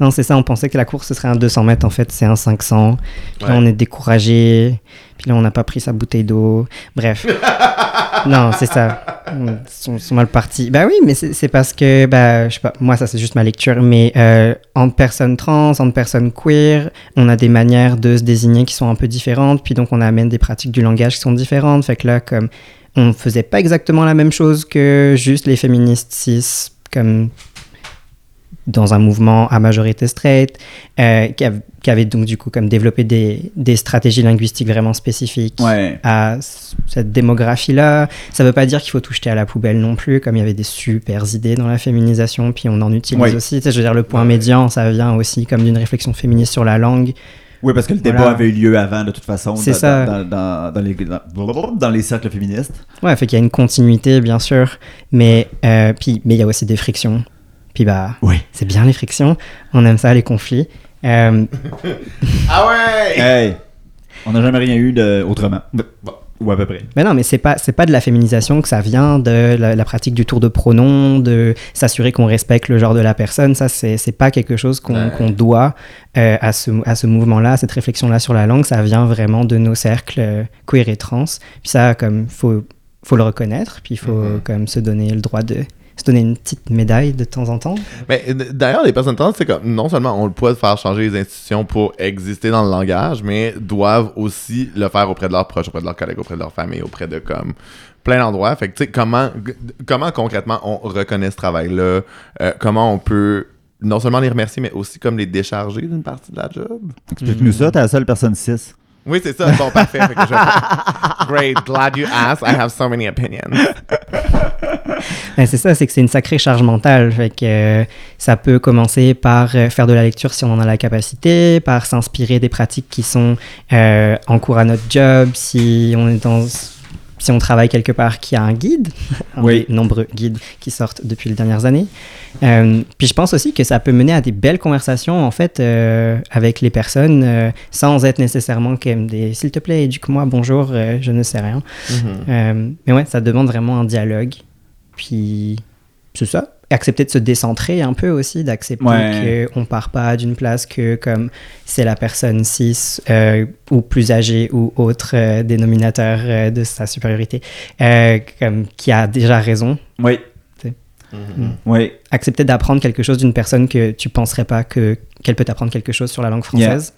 Speaker 3: Non, c'est ça, on pensait que la course ce serait un 200 mètres, en fait c'est un 500. Puis là on est découragé, puis là on n'a pas pris sa bouteille d'eau. Bref. [LAUGHS] non, c'est ça. [LAUGHS] Ils sont, sont mal partis. Bah oui, mais c'est parce que, bah, je sais pas, moi ça c'est juste ma lecture, mais euh, entre personnes trans, entre personnes queer, on a des manières de se désigner qui sont un peu différentes, puis donc on amène des pratiques du langage qui sont différentes. Fait que là, comme on faisait pas exactement la même chose que juste les féministes cis, comme dans un mouvement à majorité straight, euh, qui, av- qui avait donc du coup comme développé des, des stratégies linguistiques vraiment spécifiques
Speaker 2: Ouais.
Speaker 3: à cette démographie-là. Ça veut pas dire qu'il faut tout jeter à la poubelle non plus, comme il y avait des super idées dans la féminisation, puis on en utilise
Speaker 2: Ouais.
Speaker 3: aussi. Tu sais, je veux dire, le point médian, ça vient aussi comme d'une réflexion féministe sur la langue.
Speaker 2: Oui, parce que le débat
Speaker 3: Voilà.
Speaker 2: avait eu lieu avant, de toute façon,
Speaker 3: C'est
Speaker 2: dans,
Speaker 3: ça.
Speaker 2: Dans, dans- dans les, dans- dans les cercles féministes.
Speaker 3: Ouais, fait qu'il y a une continuité, bien sûr, mais euh, puis mais il y a aussi des frictions. Puis bah,
Speaker 2: Oui.
Speaker 3: c'est bien les frictions, on aime ça, les conflits. Euh, [LAUGHS]
Speaker 1: Ah ouais!
Speaker 2: Hey! On n'a jamais rien eu de autrement. Ou à peu près.
Speaker 3: Mais non, mais c'est pas c'est pas de la féminisation que ça vient de la, la pratique du tour de pronom, de s'assurer qu'on respecte le genre de la personne. Ça, c'est c'est pas quelque chose qu'on
Speaker 1: Ouais.
Speaker 3: qu'on doit euh, à ce, à ce mouvement-là, à cette réflexion-là sur la langue. Ça vient vraiment de nos cercles euh, queer et trans. Puis ça, comme faut faut le reconnaître, puis il faut
Speaker 1: Mhm.
Speaker 3: comme se donner le droit de se donner une petite médaille de temps en temps.
Speaker 1: Mais euh, d'ailleurs, les personnes trans, c'est comme non seulement ont le poids de faire changer les institutions pour exister dans le langage, mais doivent aussi le faire auprès de leurs proches, auprès de leurs collègues, auprès de leur famille, auprès de comme plein d'endroits. Fait que tu sais, comment, comment concrètement on reconnaît ce travail-là, euh, comment on peut non seulement les remercier, mais aussi comme les décharger d'une partie de la job?
Speaker 2: Explique-nous ça, t'es la seule personne cis.
Speaker 1: Oui, c'est ça. Bon, parfait. Fait que je- [LAUGHS] Great. Glad you asked. I have so many opinions. [LAUGHS]
Speaker 3: Ben, c'est ça, c'est que c'est une sacrée charge mentale. Fait que euh, ça peut commencer par euh, faire de la lecture si on en a la capacité, par s'inspirer des pratiques qui sont euh, en cours à notre job, si on est dans si on travaille quelque part qui a un guide, [LAUGHS] un
Speaker 2: Oui.
Speaker 3: des nombreux guides qui sortent depuis les dernières années. Euh, puis je pense aussi que ça peut mener à des belles conversations en fait euh, avec les personnes euh, sans être nécessairement comme des s'il te plaît éduque-moi bonjour je ne sais rien. Euh, mais ouais, ça demande vraiment un dialogue. Puis, c'est ça. Accepter de se décentrer un peu aussi, d'accepter
Speaker 2: Ouais.
Speaker 3: qu'on part pas d'une place que comme c'est la personne cis euh, ou plus âgée ou autre euh, dénominateur euh, de sa supériorité euh, comme, qui a déjà raison.
Speaker 2: Oui.
Speaker 3: C'est-
Speaker 2: Oui.
Speaker 3: Accepter d'apprendre quelque chose d'une personne que tu penserais pas que qu'elle peut t'apprendre quelque chose sur la langue française.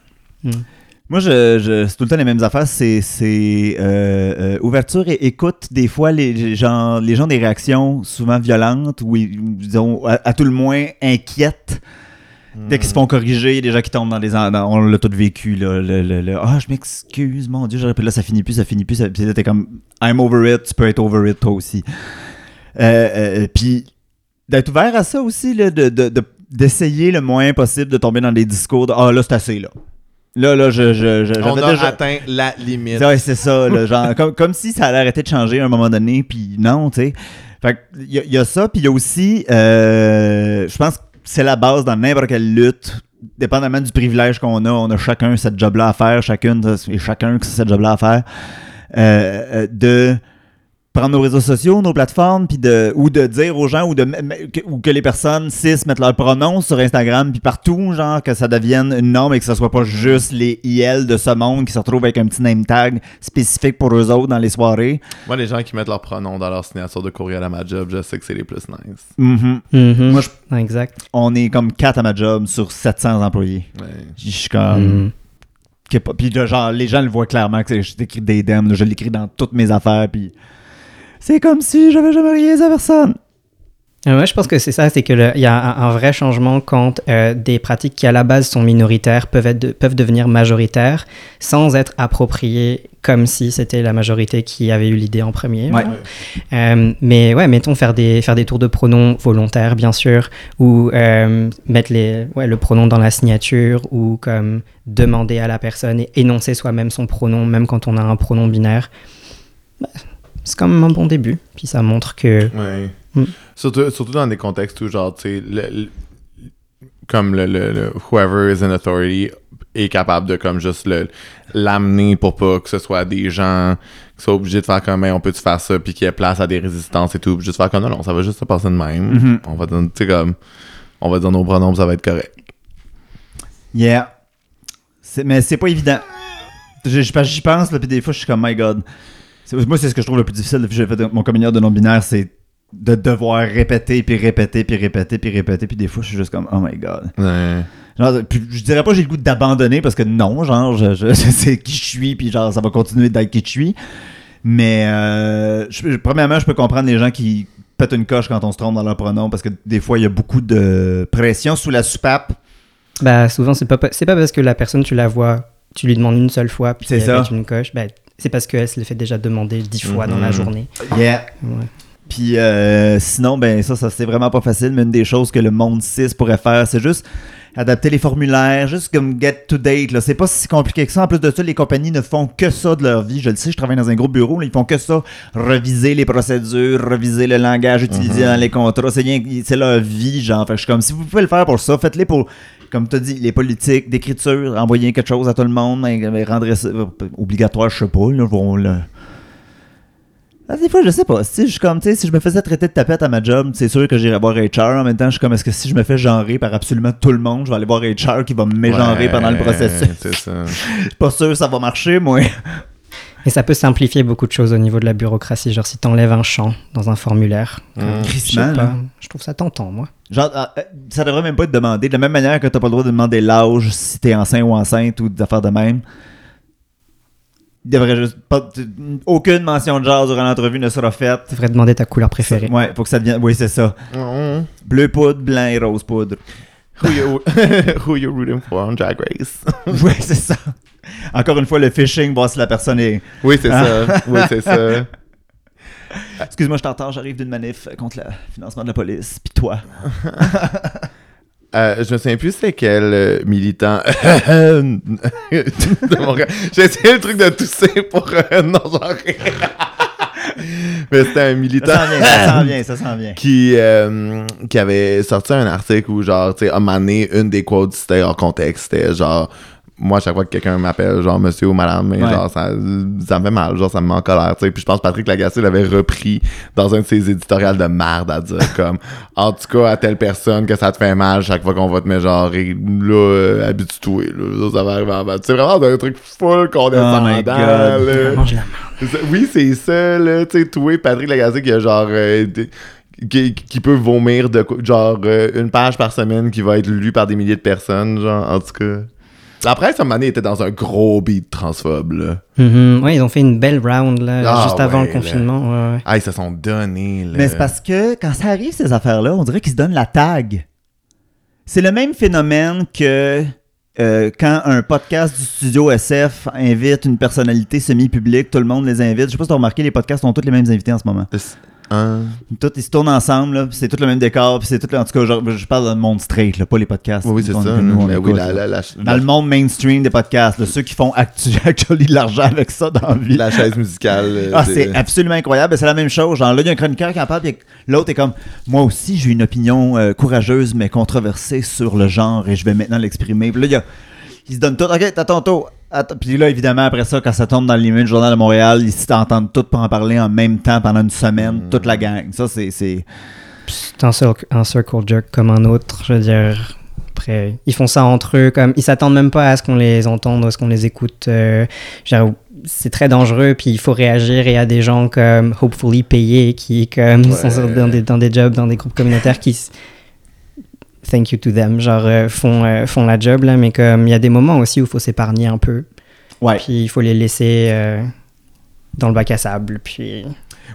Speaker 2: Moi, je, je- c'est tout le temps les mêmes affaires. C'est, euh, euh, ouverture et écoute. Des fois, les, gens, les gens ont des réactions souvent violentes ou, disons, à, à tout le moins inquiètes. Dès qu'ils se font corriger, il y a des gens qui tombent dans les... dans- on l'a tout vécu, là. Le, le- le, ah, je m'excuse, mon Dieu, j'aurais pu... Là, ça finit plus, ça finit plus. Ça, puis là, t'es comme, I'm over it, tu peux être over it, toi aussi. Euh, puis, d'être ouvert à ça aussi, là, de, de- de- d'essayer le moins possible de tomber dans des discours de, ah, là, c'est assez, là. Là, là, je... je, je
Speaker 1: On a
Speaker 2: déjà-
Speaker 1: atteint la limite.
Speaker 2: Ouais, c'est ça, là, genre, comme, comme si ça allait arrêter de changer à un moment donné, puis non, tu sais. Fait il y, a- il y a ça, puis il y a aussi, euh, je pense que c'est la base dans n'importe quelle lutte, dépendamment du privilège qu'on a, on a chacun cette job-là à faire, chacune et chacun qui a cette job-là à faire, euh, euh, de prendre nos réseaux sociaux, nos plateformes, puis de ou de dire aux gens ou de que, ou que les personnes cis mettent leurs pronoms sur Instagram puis partout, genre que ça devienne une norme et que ce soit pas juste les IL de ce monde qui se retrouvent avec un petit name tag spécifique pour eux autres dans les soirées.
Speaker 1: Moi, les gens qui mettent leurs pronoms dans leur signature de courriel à ma job, je sais que c'est les plus nice.
Speaker 2: Mhm.
Speaker 3: Mhm.
Speaker 2: Moi, je-
Speaker 3: exact.
Speaker 2: On est comme 4 à ma job sur 700 employés.
Speaker 1: Ouais.
Speaker 2: Je suis comme que pas- puis là, genre les gens le voient clairement que je t'écris des DM, là, je l'écris dans toutes mes affaires puis c'est comme si j'avais jamais rien à personne.
Speaker 3: Euh, Ouais, je pense que c'est ça, c'est qu'il y a un, un vrai changement quand euh, des pratiques qui à la base sont minoritaires peuvent, être de- peuvent devenir majoritaires sans être appropriées comme si c'était la majorité qui avait eu l'idée en premier.
Speaker 2: Ouais.
Speaker 3: Euh, mais ouais, mettons faire des, faire des tours de pronoms volontaires, bien sûr, ou euh, mettre les, ouais, le pronom dans la signature, ou comme demander à la personne et énoncer soi-même son pronom, même quand on a un pronom binaire. Bah, c'est quand même un bon début. Puis ça montre que
Speaker 1: Ouais.
Speaker 3: Mm.
Speaker 1: Surtout, surtout dans des contextes où, genre, tu sais, le- le- comme le, le- le- whoever is in authority est capable de comme juste le l'amener pour pas que ce soit des gens qui soient obligés de faire comme, Hey, on peut-tu faire ça, puis qu'il y ait place à des résistances et tout, puis juste faire comme, non, non, ça va juste se passer de même.
Speaker 2: Mhm.
Speaker 1: On va dire, tu sais, comme, on va dire nos pronoms, ça va être correct.
Speaker 2: Yeah. Mais c'est pas évident. J'y pense, là, puis des fois, je suis comme, my God. Moi, c'est ce que je trouve le plus difficile depuis que j'ai fait mon communion de non-binaire, c'est de devoir répéter, puis répéter, puis répéter, puis répéter, puis des fois, je suis juste comme, oh my God.
Speaker 1: Ouais.
Speaker 2: Genre, puis je dirais pas que j'ai le goût d'abandonner parce que non, genre, je, je- [LAUGHS] je sais qui je suis, puis genre, ça va continuer d'être qui je suis. Mais, euh, je- premièrement, je peux comprendre les gens qui pètent une coche quand on se trompe dans leur pronom parce que des fois, il y a beaucoup de pression sous la soupape.
Speaker 3: Bah, souvent, c'est pas, c'est pas parce que la personne, tu la vois, tu lui demandes une seule fois, puis
Speaker 2: C'est
Speaker 3: elle
Speaker 2: ça.
Speaker 3: pète une coche. Bah, c'est parce qu'elle se le fait déjà demander dix fois dans la
Speaker 1: Mhm.
Speaker 3: journée.
Speaker 2: Yeah.
Speaker 3: Ouais.
Speaker 2: Puis euh, sinon, ben ça, ça c'est vraiment pas facile, mais une des choses que le monde 6 pourrait faire, c'est juste adapter les formulaires, juste comme get to date. Là. C'est pas si compliqué que ça. En plus de ça, les compagnies ne font que ça de leur vie. Je le sais, je travaille dans un gros bureau, là, ils font que ça. Reviser les procédures, reviser le langage utilisé
Speaker 1: Mhm.
Speaker 2: dans les contrats. C'est leur vie, genre. Fait que je suis comme, si vous pouvez le faire pour ça, faites-les pour, comme tu as dit, les politiques, d'écriture, envoyer quelque chose à tout le monde, hein, rendre ça euh, obligatoire, je sais pas. Là, vont le- ah, des fois, je sais pas. Si je, comme, si je me faisais traiter de tapette à ma job, c'est sûr que j'irais voir HR. En même temps, je suis comme, est-ce que si je me fais genrer par absolument tout le monde, je vais aller voir HR qui va me mégenrer
Speaker 1: Ouais,
Speaker 2: pendant le processus?
Speaker 1: C'est ça.
Speaker 2: Je suis [LAUGHS] pas sûr que ça va marcher, moi.
Speaker 3: Et ça peut simplifier beaucoup de choses au niveau de la bureaucratie. Genre, si t'enlèves un champ dans un formulaire,
Speaker 1: Mm.
Speaker 3: je sais
Speaker 2: Crissement, là.
Speaker 3: pas, je trouve ça tentant, moi.
Speaker 2: Genre, ah, euh, ça devrait même pas être demandé. De la même manière que t'as pas le droit de demander l'âge si t'es enceint ou enceinte ou des affaires de même. Il devrait juste pas. Aucune mention de genre durant l'entrevue ne sera faite.
Speaker 3: Tu devrais demander ta couleur préférée.
Speaker 2: Ouais, faut que ça devienne. Oui, c'est ça.
Speaker 1: Mm.
Speaker 2: Bleu poudre, blanc et rose poudre.
Speaker 1: Who you, [LAUGHS] who you rooting for on Drag Race? [LAUGHS]
Speaker 2: oui, c'est ça. Encore une fois, le phishing, voir si la personne est.
Speaker 1: Oui, c'est ça. [LAUGHS] Oui, c'est ça.
Speaker 2: Excuse-moi, je t'entends, j'arrive d'une manif contre le financement de la police. Puis toi.
Speaker 1: Euh, je me souviens plus c'est quel euh, militant de. J'ai essayé le truc de tousser pour euh, non genre [LAUGHS] Mais c'était un
Speaker 2: Ça
Speaker 1: militant
Speaker 2: s'en vient, ça s'en vient, ça s'en vient. [LAUGHS]
Speaker 1: qui, euh, qui avait sorti un article où genre, tu sais, a mané une des quotes, c'était hors contexte, c'était genre moi, à chaque fois que quelqu'un m'appelle, genre monsieur ou madame, mais
Speaker 2: Ouais.
Speaker 1: genre, ça, ça me fait mal, genre, ça me met en colère, tu sais. Puis je pense que Patrick Lagacé l'avait repris dans un de ses éditoriales de merde à dire [LAUGHS] comme, en tout cas, à telle personne que ça te fait mal chaque fois qu'on va te mettre genre, et là, euh, habitue-toi, là, ça, va arriver en bas. C'est vraiment un truc full condescendant,
Speaker 2: Oh.
Speaker 1: Oui, c'est ça, là. Tu sais, toi, Patrick Lagacé, qui a genre. euh, qui, qui peut vomir de genre euh, une page par semaine qui va être lue par des milliers de personnes, genre, en tout cas. La presse, à un moment donné, était dans un gros beat transphobe, là.
Speaker 3: Mhm. Ouais, ils ont fait une belle round là,
Speaker 1: Ah,
Speaker 3: juste avant
Speaker 1: ouais,
Speaker 3: le confinement. ouais, ouais.
Speaker 1: Ah, ils se sont donnés, là.
Speaker 2: Mais c'est parce que quand ça arrive, ces affaires-là, on dirait qu'ils se donnent la tag. C'est le même phénomène que euh, quand un podcast du studio SF invite une personnalité semi-publique, tout le monde les invite. Je sais pas si tu as remarqué, les podcasts ont tous les mêmes invités en ce moment.
Speaker 1: Hein?
Speaker 2: Tous, ils se tournent ensemble, c'est tout le même décor, c'est tout le... En tout cas, genre, je parle d'un monde straight, là, pas les podcasts.
Speaker 1: Oui, oui, c'est ça.
Speaker 2: que nous, on
Speaker 1: Mais oui,
Speaker 2: écoute,
Speaker 1: la,
Speaker 2: là.
Speaker 1: la, la,
Speaker 2: Dans le monde mainstream des podcasts, là, ceux qui font actu [LAUGHS] actually de l'argent avec ça dans la vie.
Speaker 1: la chaise musicale. euh,
Speaker 2: Ah, c'est absolument incroyable. C'est la même chose. Genre, là, il y a un chroniqueur qui en parle, puis l'autre est comme Moi aussi, j'ai une opinion euh, courageuse, mais controversée sur le genre, et je vais maintenant l'exprimer. Puis là, il, y a- il se donne tout. Ok, t'as ton tour. Attends. Puis là, évidemment, après ça, quand ça tombe dans l'email du Journal de Montréal, ils s'entendent tous pour en parler en même temps pendant une semaine,
Speaker 1: Mm.
Speaker 2: toute la gang. Ça, c'est. c'est-
Speaker 3: un, cir- un circle jerk comme un autre, je veux dire. Après, ils font ça entre eux, comme ils s'attendent même pas à ce qu'on les entende, à ce qu'on les écoute. euh, c'est très dangereux, puis il faut réagir. Et il y a des gens comme Hopefully payés qui comme
Speaker 1: Ouais.
Speaker 3: sont dans des, dans des jobs, dans des groupes communautaires qui thank you to them, genre euh, font euh, font la job là, mais comme il y a des moments aussi où il faut s'épargner un peu,
Speaker 2: Ouais.
Speaker 3: puis il faut les laisser euh, dans le bac à sable, puis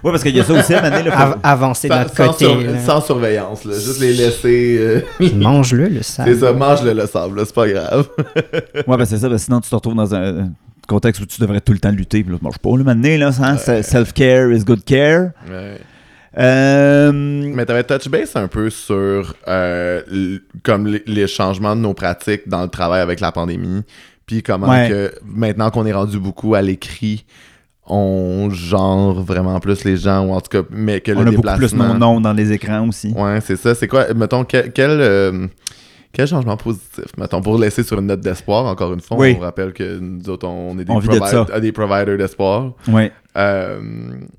Speaker 2: Ouais, parce qu'il y a ça aussi, à un moment donné, là, faut-
Speaker 3: av- avancer de
Speaker 1: sans,
Speaker 3: notre
Speaker 1: sans
Speaker 3: côté.
Speaker 1: sur-
Speaker 3: là.
Speaker 1: sans surveillance, là. Juste les laisser. euh, [LAUGHS]
Speaker 3: Mange-le le
Speaker 1: c'est
Speaker 3: sable.
Speaker 1: ça, mange-le le sable, là, c'est pas grave. [LAUGHS]
Speaker 2: Ouais, ben c'est ça, parce que sinon tu te retrouves dans un contexte où tu devrais tout le temps lutter. Puis là, mange pas, le maintenant, là, hein, self-care is good care.
Speaker 1: Ouais.
Speaker 2: Euh,
Speaker 1: Mais t'avais touch base un peu sur euh, comme les, changements de nos pratiques dans le travail avec la pandémie, puis comment
Speaker 2: Ouais.
Speaker 1: que maintenant qu'on est rendu beaucoup à l'écrit, on genre vraiment plus les gens ou en tout cas, mais que
Speaker 2: on
Speaker 1: le
Speaker 2: a beaucoup plus
Speaker 1: déplacement.
Speaker 2: nos noms dans les écrans aussi.
Speaker 1: Ouais, c'est ça. C'est quoi, mettons, quel, quel, euh, Quel changement positif, mettons, pour laisser sur une note d'espoir, encore une fois,
Speaker 2: Oui.
Speaker 1: on rappelle que nous autres, on est des, provi- des providers d'espoir.
Speaker 2: Ouais.
Speaker 1: Euh,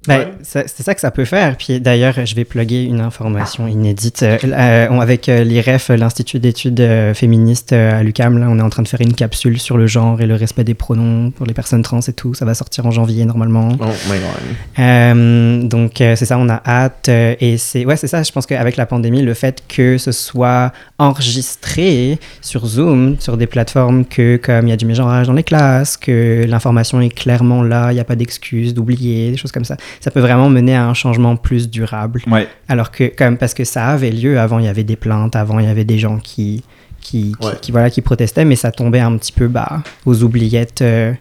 Speaker 3: Ben,
Speaker 1: ouais.
Speaker 3: c'est ça que ça peut faire. Puis d'ailleurs, je vais plugger une information inédite. Euh, avec euh, l'IREF, l'Institut d'études féministes à l'UCAM, là, on est en train de faire une capsule sur le genre et le respect des pronoms pour les personnes trans et tout. Ça va sortir en janvier normalement.
Speaker 1: Oh my god.
Speaker 3: Euh, donc c'est ça, on a hâte. et c'est ouais, c'est ça. Je pense qu'avec la pandémie, le fait que ce soit enregistré sur Zoom, sur des plateformes que comme il y a du mégenrage dans les classes, que l'information est clairement là, il n'y a pas d'excuses, d'oublier, des choses comme ça. Ça peut vraiment mener à un changement plus durable.
Speaker 2: Ouais.
Speaker 3: Alors que comme parce que ça avait lieu avant, il y avait des plaintes, avant il y avait des gens qui qui, qui,
Speaker 1: Ouais.
Speaker 3: qui, voilà qui protestaient, mais ça tombait un petit peu bas aux oubliettes. euh,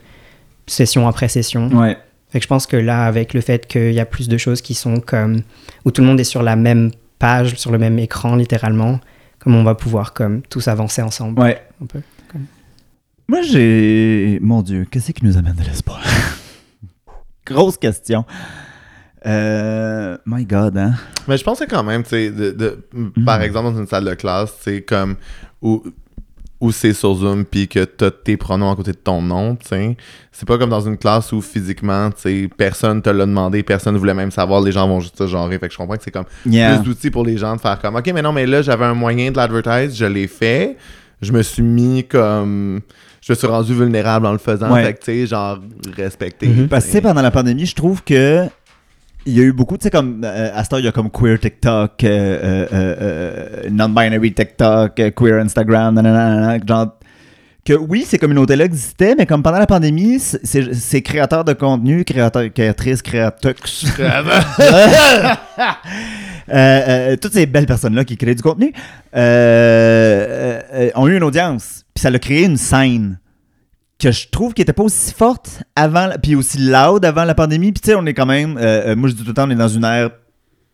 Speaker 3: session après session.
Speaker 2: Ouais.
Speaker 3: Fait que je pense que là, avec le fait qu'il y a plus de choses qui sont comme. où tout le monde est sur la même page, sur le même écran, littéralement, comme on va pouvoir comme tous avancer ensemble.
Speaker 2: Ouais.
Speaker 3: Un peu.
Speaker 2: Moi, j'ai. Mon Dieu, qu'est-ce qui nous amène de l'espoir? [LAUGHS] Grosse question. Euh... My God, hein?
Speaker 1: Mais je pense que quand même, tu sais, de, de-
Speaker 2: Mm-hmm.
Speaker 1: par exemple, dans une salle de classe, c'est comme où, où c'est sur Zoom puis que t'as tes pronoms à côté de ton nom, tu sais. C'est pas comme dans une classe où physiquement, tu sais, personne te l'a demandé, personne voulait même savoir, les gens vont juste te genrer. Fait que je comprends que c'est comme
Speaker 2: Yeah.
Speaker 1: plus d'outils pour les gens de faire comme, OK, mais non, mais là, j'avais un moyen de l'advertise, je l'ai fait, je me suis mis comme. Je me suis rendu vulnérable en le faisant.
Speaker 2: Ouais.
Speaker 1: Fait que, tu sais, genre, respecter.
Speaker 3: Mhm.
Speaker 2: Parce que, tu sais, pendant la pandémie, je trouve que. Il y a eu beaucoup, tu sais, comme. euh, à ce temps, il y a comme queer TikTok, euh, euh, euh, non-binary TikTok, euh, queer Instagram, nanana, nanana, genre. Que oui, ces communautés-là existaient, mais comme pendant la pandémie, ces créateurs de contenu, créateurs, créatrices, créateurs. [LAUGHS] Euh, euh, toutes ces belles personnes-là qui créent du contenu euh, ont eu une audience. Puis ça a créé une scène que je trouve qui était pas aussi forte avant, la- puis aussi loud avant la pandémie. Puis tu sais, on est quand même, moi je dis tout le temps, on est dans une ère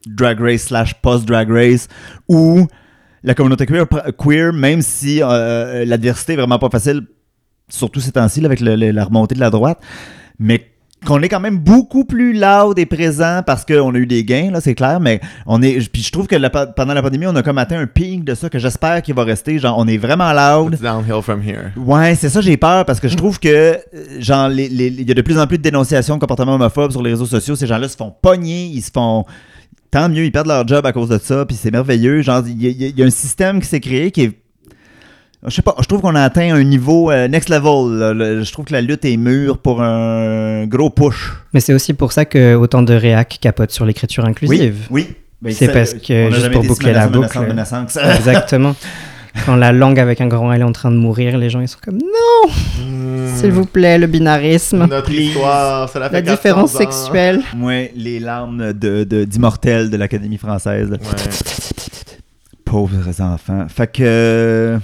Speaker 2: drag race slash post-drag race où la communauté queer, queer même si euh, l'adversité est vraiment pas facile, surtout ces temps-ci avec le- le- la remontée de la droite, mais qu'on est quand même beaucoup plus loud et présent parce qu'on a eu des gains, là, c'est clair, mais on est. Puis je trouve que la- pendant la pandémie, on a comme atteint un pic de ça que j'espère qu'il va rester. Genre, on est vraiment loud.
Speaker 1: It's downhill from here.
Speaker 2: Ouais, c'est ça, j'ai peur parce que je trouve que, euh, genre, il y a de plus en plus de dénonciations de comportements homophobes sur les réseaux sociaux. Ces gens-là se font pogner, ils se font. Tant mieux, ils perdent leur job à cause de ça, puis c'est merveilleux. Genre, il y, a- y y un système qui s'est créé qui est. Je sais pas, je trouve qu'on a atteint un niveau euh, next level. là. Le- je trouve que la lutte est mûre pour un gros push.
Speaker 3: Mais c'est aussi pour ça que autant de réac capotent sur l'écriture inclusive.
Speaker 2: Oui, oui.
Speaker 3: C'est
Speaker 2: ça,
Speaker 3: parce que, juste pour boucler la
Speaker 2: menaçant,
Speaker 3: boucle. [LAUGHS] [LAUGHS] Exactement. Quand la langue avec un grand L est en train de mourir, les gens ils sont comme non, s'il vous plaît, le binarisme,
Speaker 1: Notre histoire, ça la fait
Speaker 3: la différence
Speaker 1: 400 ans.
Speaker 3: sexuelle.
Speaker 2: Ouais, les larmes de, de, d'immortels de l'Académie française.
Speaker 1: Ouais.
Speaker 2: Pauvres enfants. Fait que.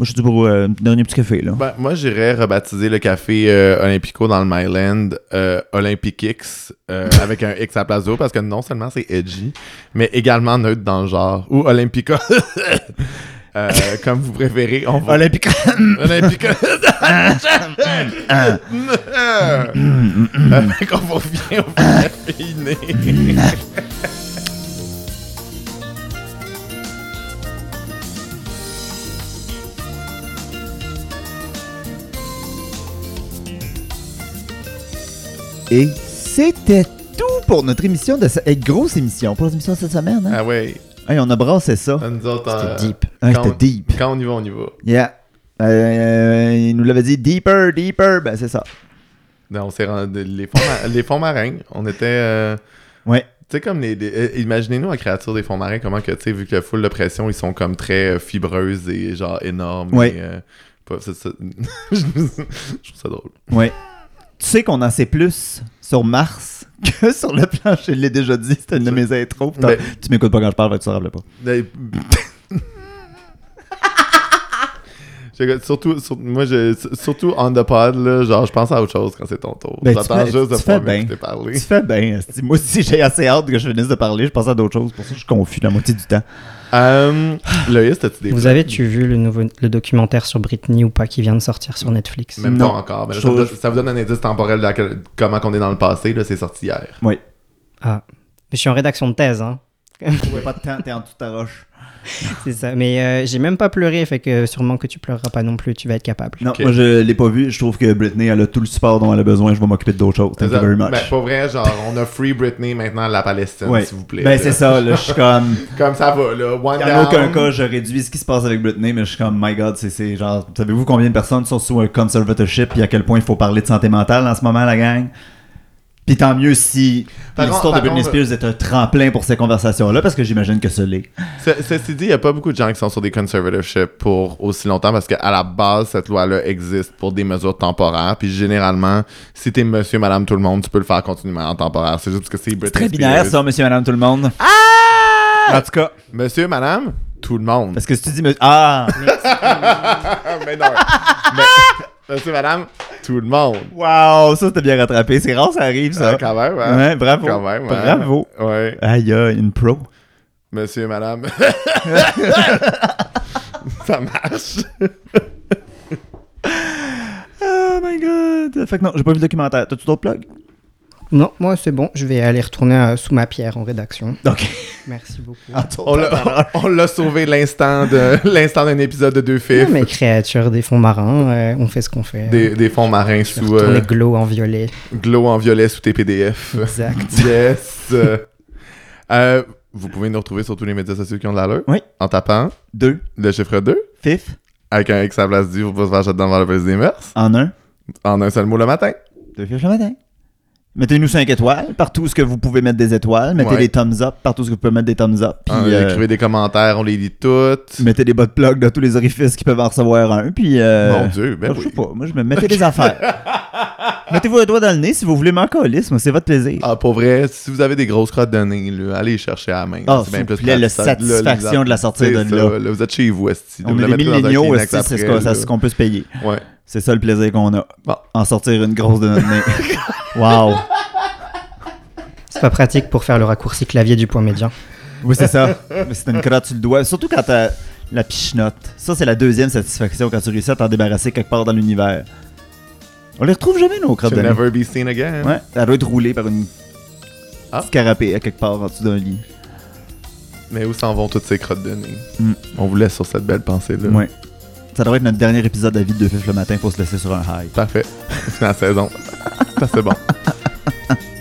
Speaker 2: Moi, je suis pour euh, un dernier petit café, là.
Speaker 1: Ben, moi, j'irais rebaptiser le café euh, Olympico dans le Myland euh, Olympic X euh, avec un X à la place d'eau parce que non seulement c'est edgy, mais également neutre dans le genre. Ou Olympica. [LAUGHS] Euh, comme vous préférez, on va. Olympica. Avec on revient au caféiné.
Speaker 2: Et c'était tout pour notre émission de cette. grosse émission pour l'émission de cette semaine. Hein?
Speaker 1: Ah ouais,
Speaker 2: Hey, on a brassé ça.
Speaker 1: nous autres, euh,
Speaker 3: C'était deep.
Speaker 2: Hey,
Speaker 1: quand
Speaker 2: c'était deep.
Speaker 1: Quand on y va, on y va.
Speaker 2: Yeah. Euh, il nous l'avait dit deeper, deeper. Ben, c'est ça.
Speaker 1: Non, on s'est rendu les fonds, ma- [LAUGHS] les fonds marins. On était. euh,
Speaker 2: Ouais.
Speaker 1: Tu sais, comme les. les- euh, Imaginez-nous la créature des fonds marins, comment que, tu sais, vu que la foule de pression, ils sont comme très euh, fibreuses et genre énormes.
Speaker 2: Ouais.
Speaker 1: et, euh, pas- c'est ça. [LAUGHS] je trouve ça drôle.
Speaker 2: Ouais. Tu sais qu'on en sait plus sur Mars [LAUGHS] que sur le plan, je l'ai déjà dit, c'était une de mes intros. Putain, Tu m'écoutes pas quand je parle, fait que tu te rappelles pas
Speaker 1: Je- Surtout, sur- moi, je, surtout on the pod, là, genre, je pense à autre chose quand c'est ton tour.
Speaker 2: Ben,
Speaker 1: J'attends juste de pouvoir m'écouter parler.
Speaker 2: Tu fais bien. Moi aussi, j'ai assez hâte que je finisse de parler. Je pense à d'autres choses. Pour ça, je suis confus la moitié du temps.
Speaker 1: Euh, Loïs, as-tu des
Speaker 3: Vous avez-tu vu le nouveau le documentaire sur Britney ou pas qui vient de sortir sur Netflix?
Speaker 1: Même
Speaker 2: Non.
Speaker 1: pas encore. Mais là,
Speaker 2: Je
Speaker 1: ça, vous donne, ça vous donne un indice temporel de laquelle- comment on est dans le passé. Là, c'est sorti hier.
Speaker 3: Ah, mais je suis en rédaction de thèse, hein. [LAUGHS]
Speaker 2: Ouais, pas de temps, t'es en de ta roche. [LAUGHS]
Speaker 3: C'est ça. Mais euh, j'ai même pas pleuré, fait que sûrement que tu pleureras pas non plus, tu vas être capable.
Speaker 2: Non, moi je l'ai pas vu. Je trouve que Britney, elle a tout le support dont elle a besoin. Je vais m'occuper d'autres choses. Thank you very much.
Speaker 1: Ben, pas vrai, genre, on a Free Britney maintenant à la Palestine,
Speaker 2: Ouais.
Speaker 1: s'il vous plaît.
Speaker 2: Ben c'est ça, là, je suis comme... [LAUGHS]
Speaker 1: Comme ça va, là. One
Speaker 2: En
Speaker 1: down.
Speaker 2: aucun cas, je réduis ce qui se passe avec Britney, mais je suis comme, my god, c'est- c'est genre, savez-vous combien de personnes sont sous un conservatorship et à quel point il faut parler de santé mentale en ce moment, la gang? Puis tant mieux si l'histoire de Britney Spears est un tremplin pour ces conversations-là, parce que j'imagine que ce l'est.
Speaker 1: Ce- Ceci dit, il n'y a pas beaucoup de gens qui sont sur des conservatorships pour aussi longtemps parce qu'à la base, cette loi-là existe pour des mesures temporaires. Puis généralement, si t'es monsieur, madame, tout le monde, tu peux le faire continuer en temporaire. C'est juste parce que c'est Britney
Speaker 2: Très binaire, ça, monsieur, madame, tout le monde. Ah! En tout cas,
Speaker 1: Monsieur, madame, tout le monde.
Speaker 2: parce que si tu dis, monsieur- ah! [LAUGHS]
Speaker 1: mais non. Mais- monsieur, madame, tout le monde.
Speaker 2: Wow, ça, t'as bien rattrapé. C'est rare, ça arrive, ça.
Speaker 1: Euh, quand même, hein?
Speaker 2: Ouais, bravo.
Speaker 1: Quand même, hein?
Speaker 2: Bravo.
Speaker 1: Ouais.
Speaker 2: Aïe, aïe, une pro.
Speaker 1: Monsieur, madame. [LAUGHS] ça marche.
Speaker 2: Oh my god. Fait que non, j'ai pas vu le documentaire. T'as-tu d'autres plugs?
Speaker 3: Non, moi c'est bon, je vais aller retourner euh, sous ma pierre en rédaction.
Speaker 2: Ok.
Speaker 3: Merci beaucoup.
Speaker 1: On l'a- on l'a sauvé l'instant de [LAUGHS] l'instant d'un épisode de deux
Speaker 3: Non,
Speaker 1: fifs.
Speaker 3: mais créatures des fonds marins, euh, on fait ce qu'on fait.
Speaker 1: Des, des fonds marins
Speaker 3: Je
Speaker 1: sous
Speaker 3: retourner
Speaker 1: euh,
Speaker 3: glow en violet.
Speaker 1: glow en violet sous tes PDF.
Speaker 3: Exact. [LAUGHS]
Speaker 1: yes. Euh, vous pouvez nous retrouver sur tous les médias sociaux qui ont de l'allure.
Speaker 2: Oui.
Speaker 1: En tapant
Speaker 2: Deux.
Speaker 1: le chiffre 2
Speaker 2: Fifth.
Speaker 1: avec un X à la place du pour pas se faire jeter dans le des mœurs.
Speaker 2: En un.
Speaker 1: En un seul mot le matin.
Speaker 2: Deux fiches le matin. Mettez-nous 5 étoiles partout ce que vous pouvez mettre des étoiles. Mettez
Speaker 1: Ouais.
Speaker 2: des thumbs up partout ce que vous pouvez mettre des thumbs up. Puis
Speaker 1: Hein,
Speaker 2: euh,
Speaker 1: Écrivez des commentaires, on les lit toutes.
Speaker 2: mettez des bas de plug dans tous les orifices qui peuvent en recevoir un. Puis euh,
Speaker 1: Mon Dieu, ben
Speaker 2: je
Speaker 1: oui.
Speaker 2: sais pas. Moi, je me mettez des affaires. [LAUGHS] Mettez-vous le doigt dans le nez si vous voulez m'en moi, C'est votre plaisir.
Speaker 1: Ah, pour vrai, si vous avez des grosses crottes de nez, là, allez les chercher à la main.
Speaker 2: Ah,
Speaker 1: C'est bien plus
Speaker 2: vous plaît, la
Speaker 1: là,
Speaker 2: satisfaction de la sortir
Speaker 1: c'est
Speaker 2: de
Speaker 1: ça,
Speaker 2: là.
Speaker 1: Vous êtes chez vous, esti.
Speaker 2: On est des
Speaker 1: un
Speaker 2: milléniaux, c'est ce qu'on peut se payer.
Speaker 1: Ouais.
Speaker 2: C'est ça le plaisir qu'on a.
Speaker 1: Bon.
Speaker 2: En sortir une grosse de notre nez. [LAUGHS] wow.
Speaker 3: C'est pas pratique pour faire le raccourci clavier du point médian.
Speaker 2: Oui, c'est ça. Mais c'est une crotte sur le doigt. Surtout quand t'as la pichenote. Ça, c'est la deuxième satisfaction quand tu réussis à t'en débarrasser quelque part dans l'univers. On les retrouve jamais, nos crottes de nez.
Speaker 1: never be seen again.
Speaker 2: Ouais, elle doit être roulée par une
Speaker 1: Ah.
Speaker 2: scarapée à quelque part en dessous d'un lit.
Speaker 1: Mais où s'en vont toutes ces crottes de nez?
Speaker 2: Mm.
Speaker 1: On vous laisse sur cette belle pensée-là.
Speaker 2: Ouais. Ça devrait être notre dernier épisode à vide de Fif le matin pour se laisser sur un high.
Speaker 1: Parfait. [LAUGHS] C'est la saison. Ça C'est bon. [LAUGHS]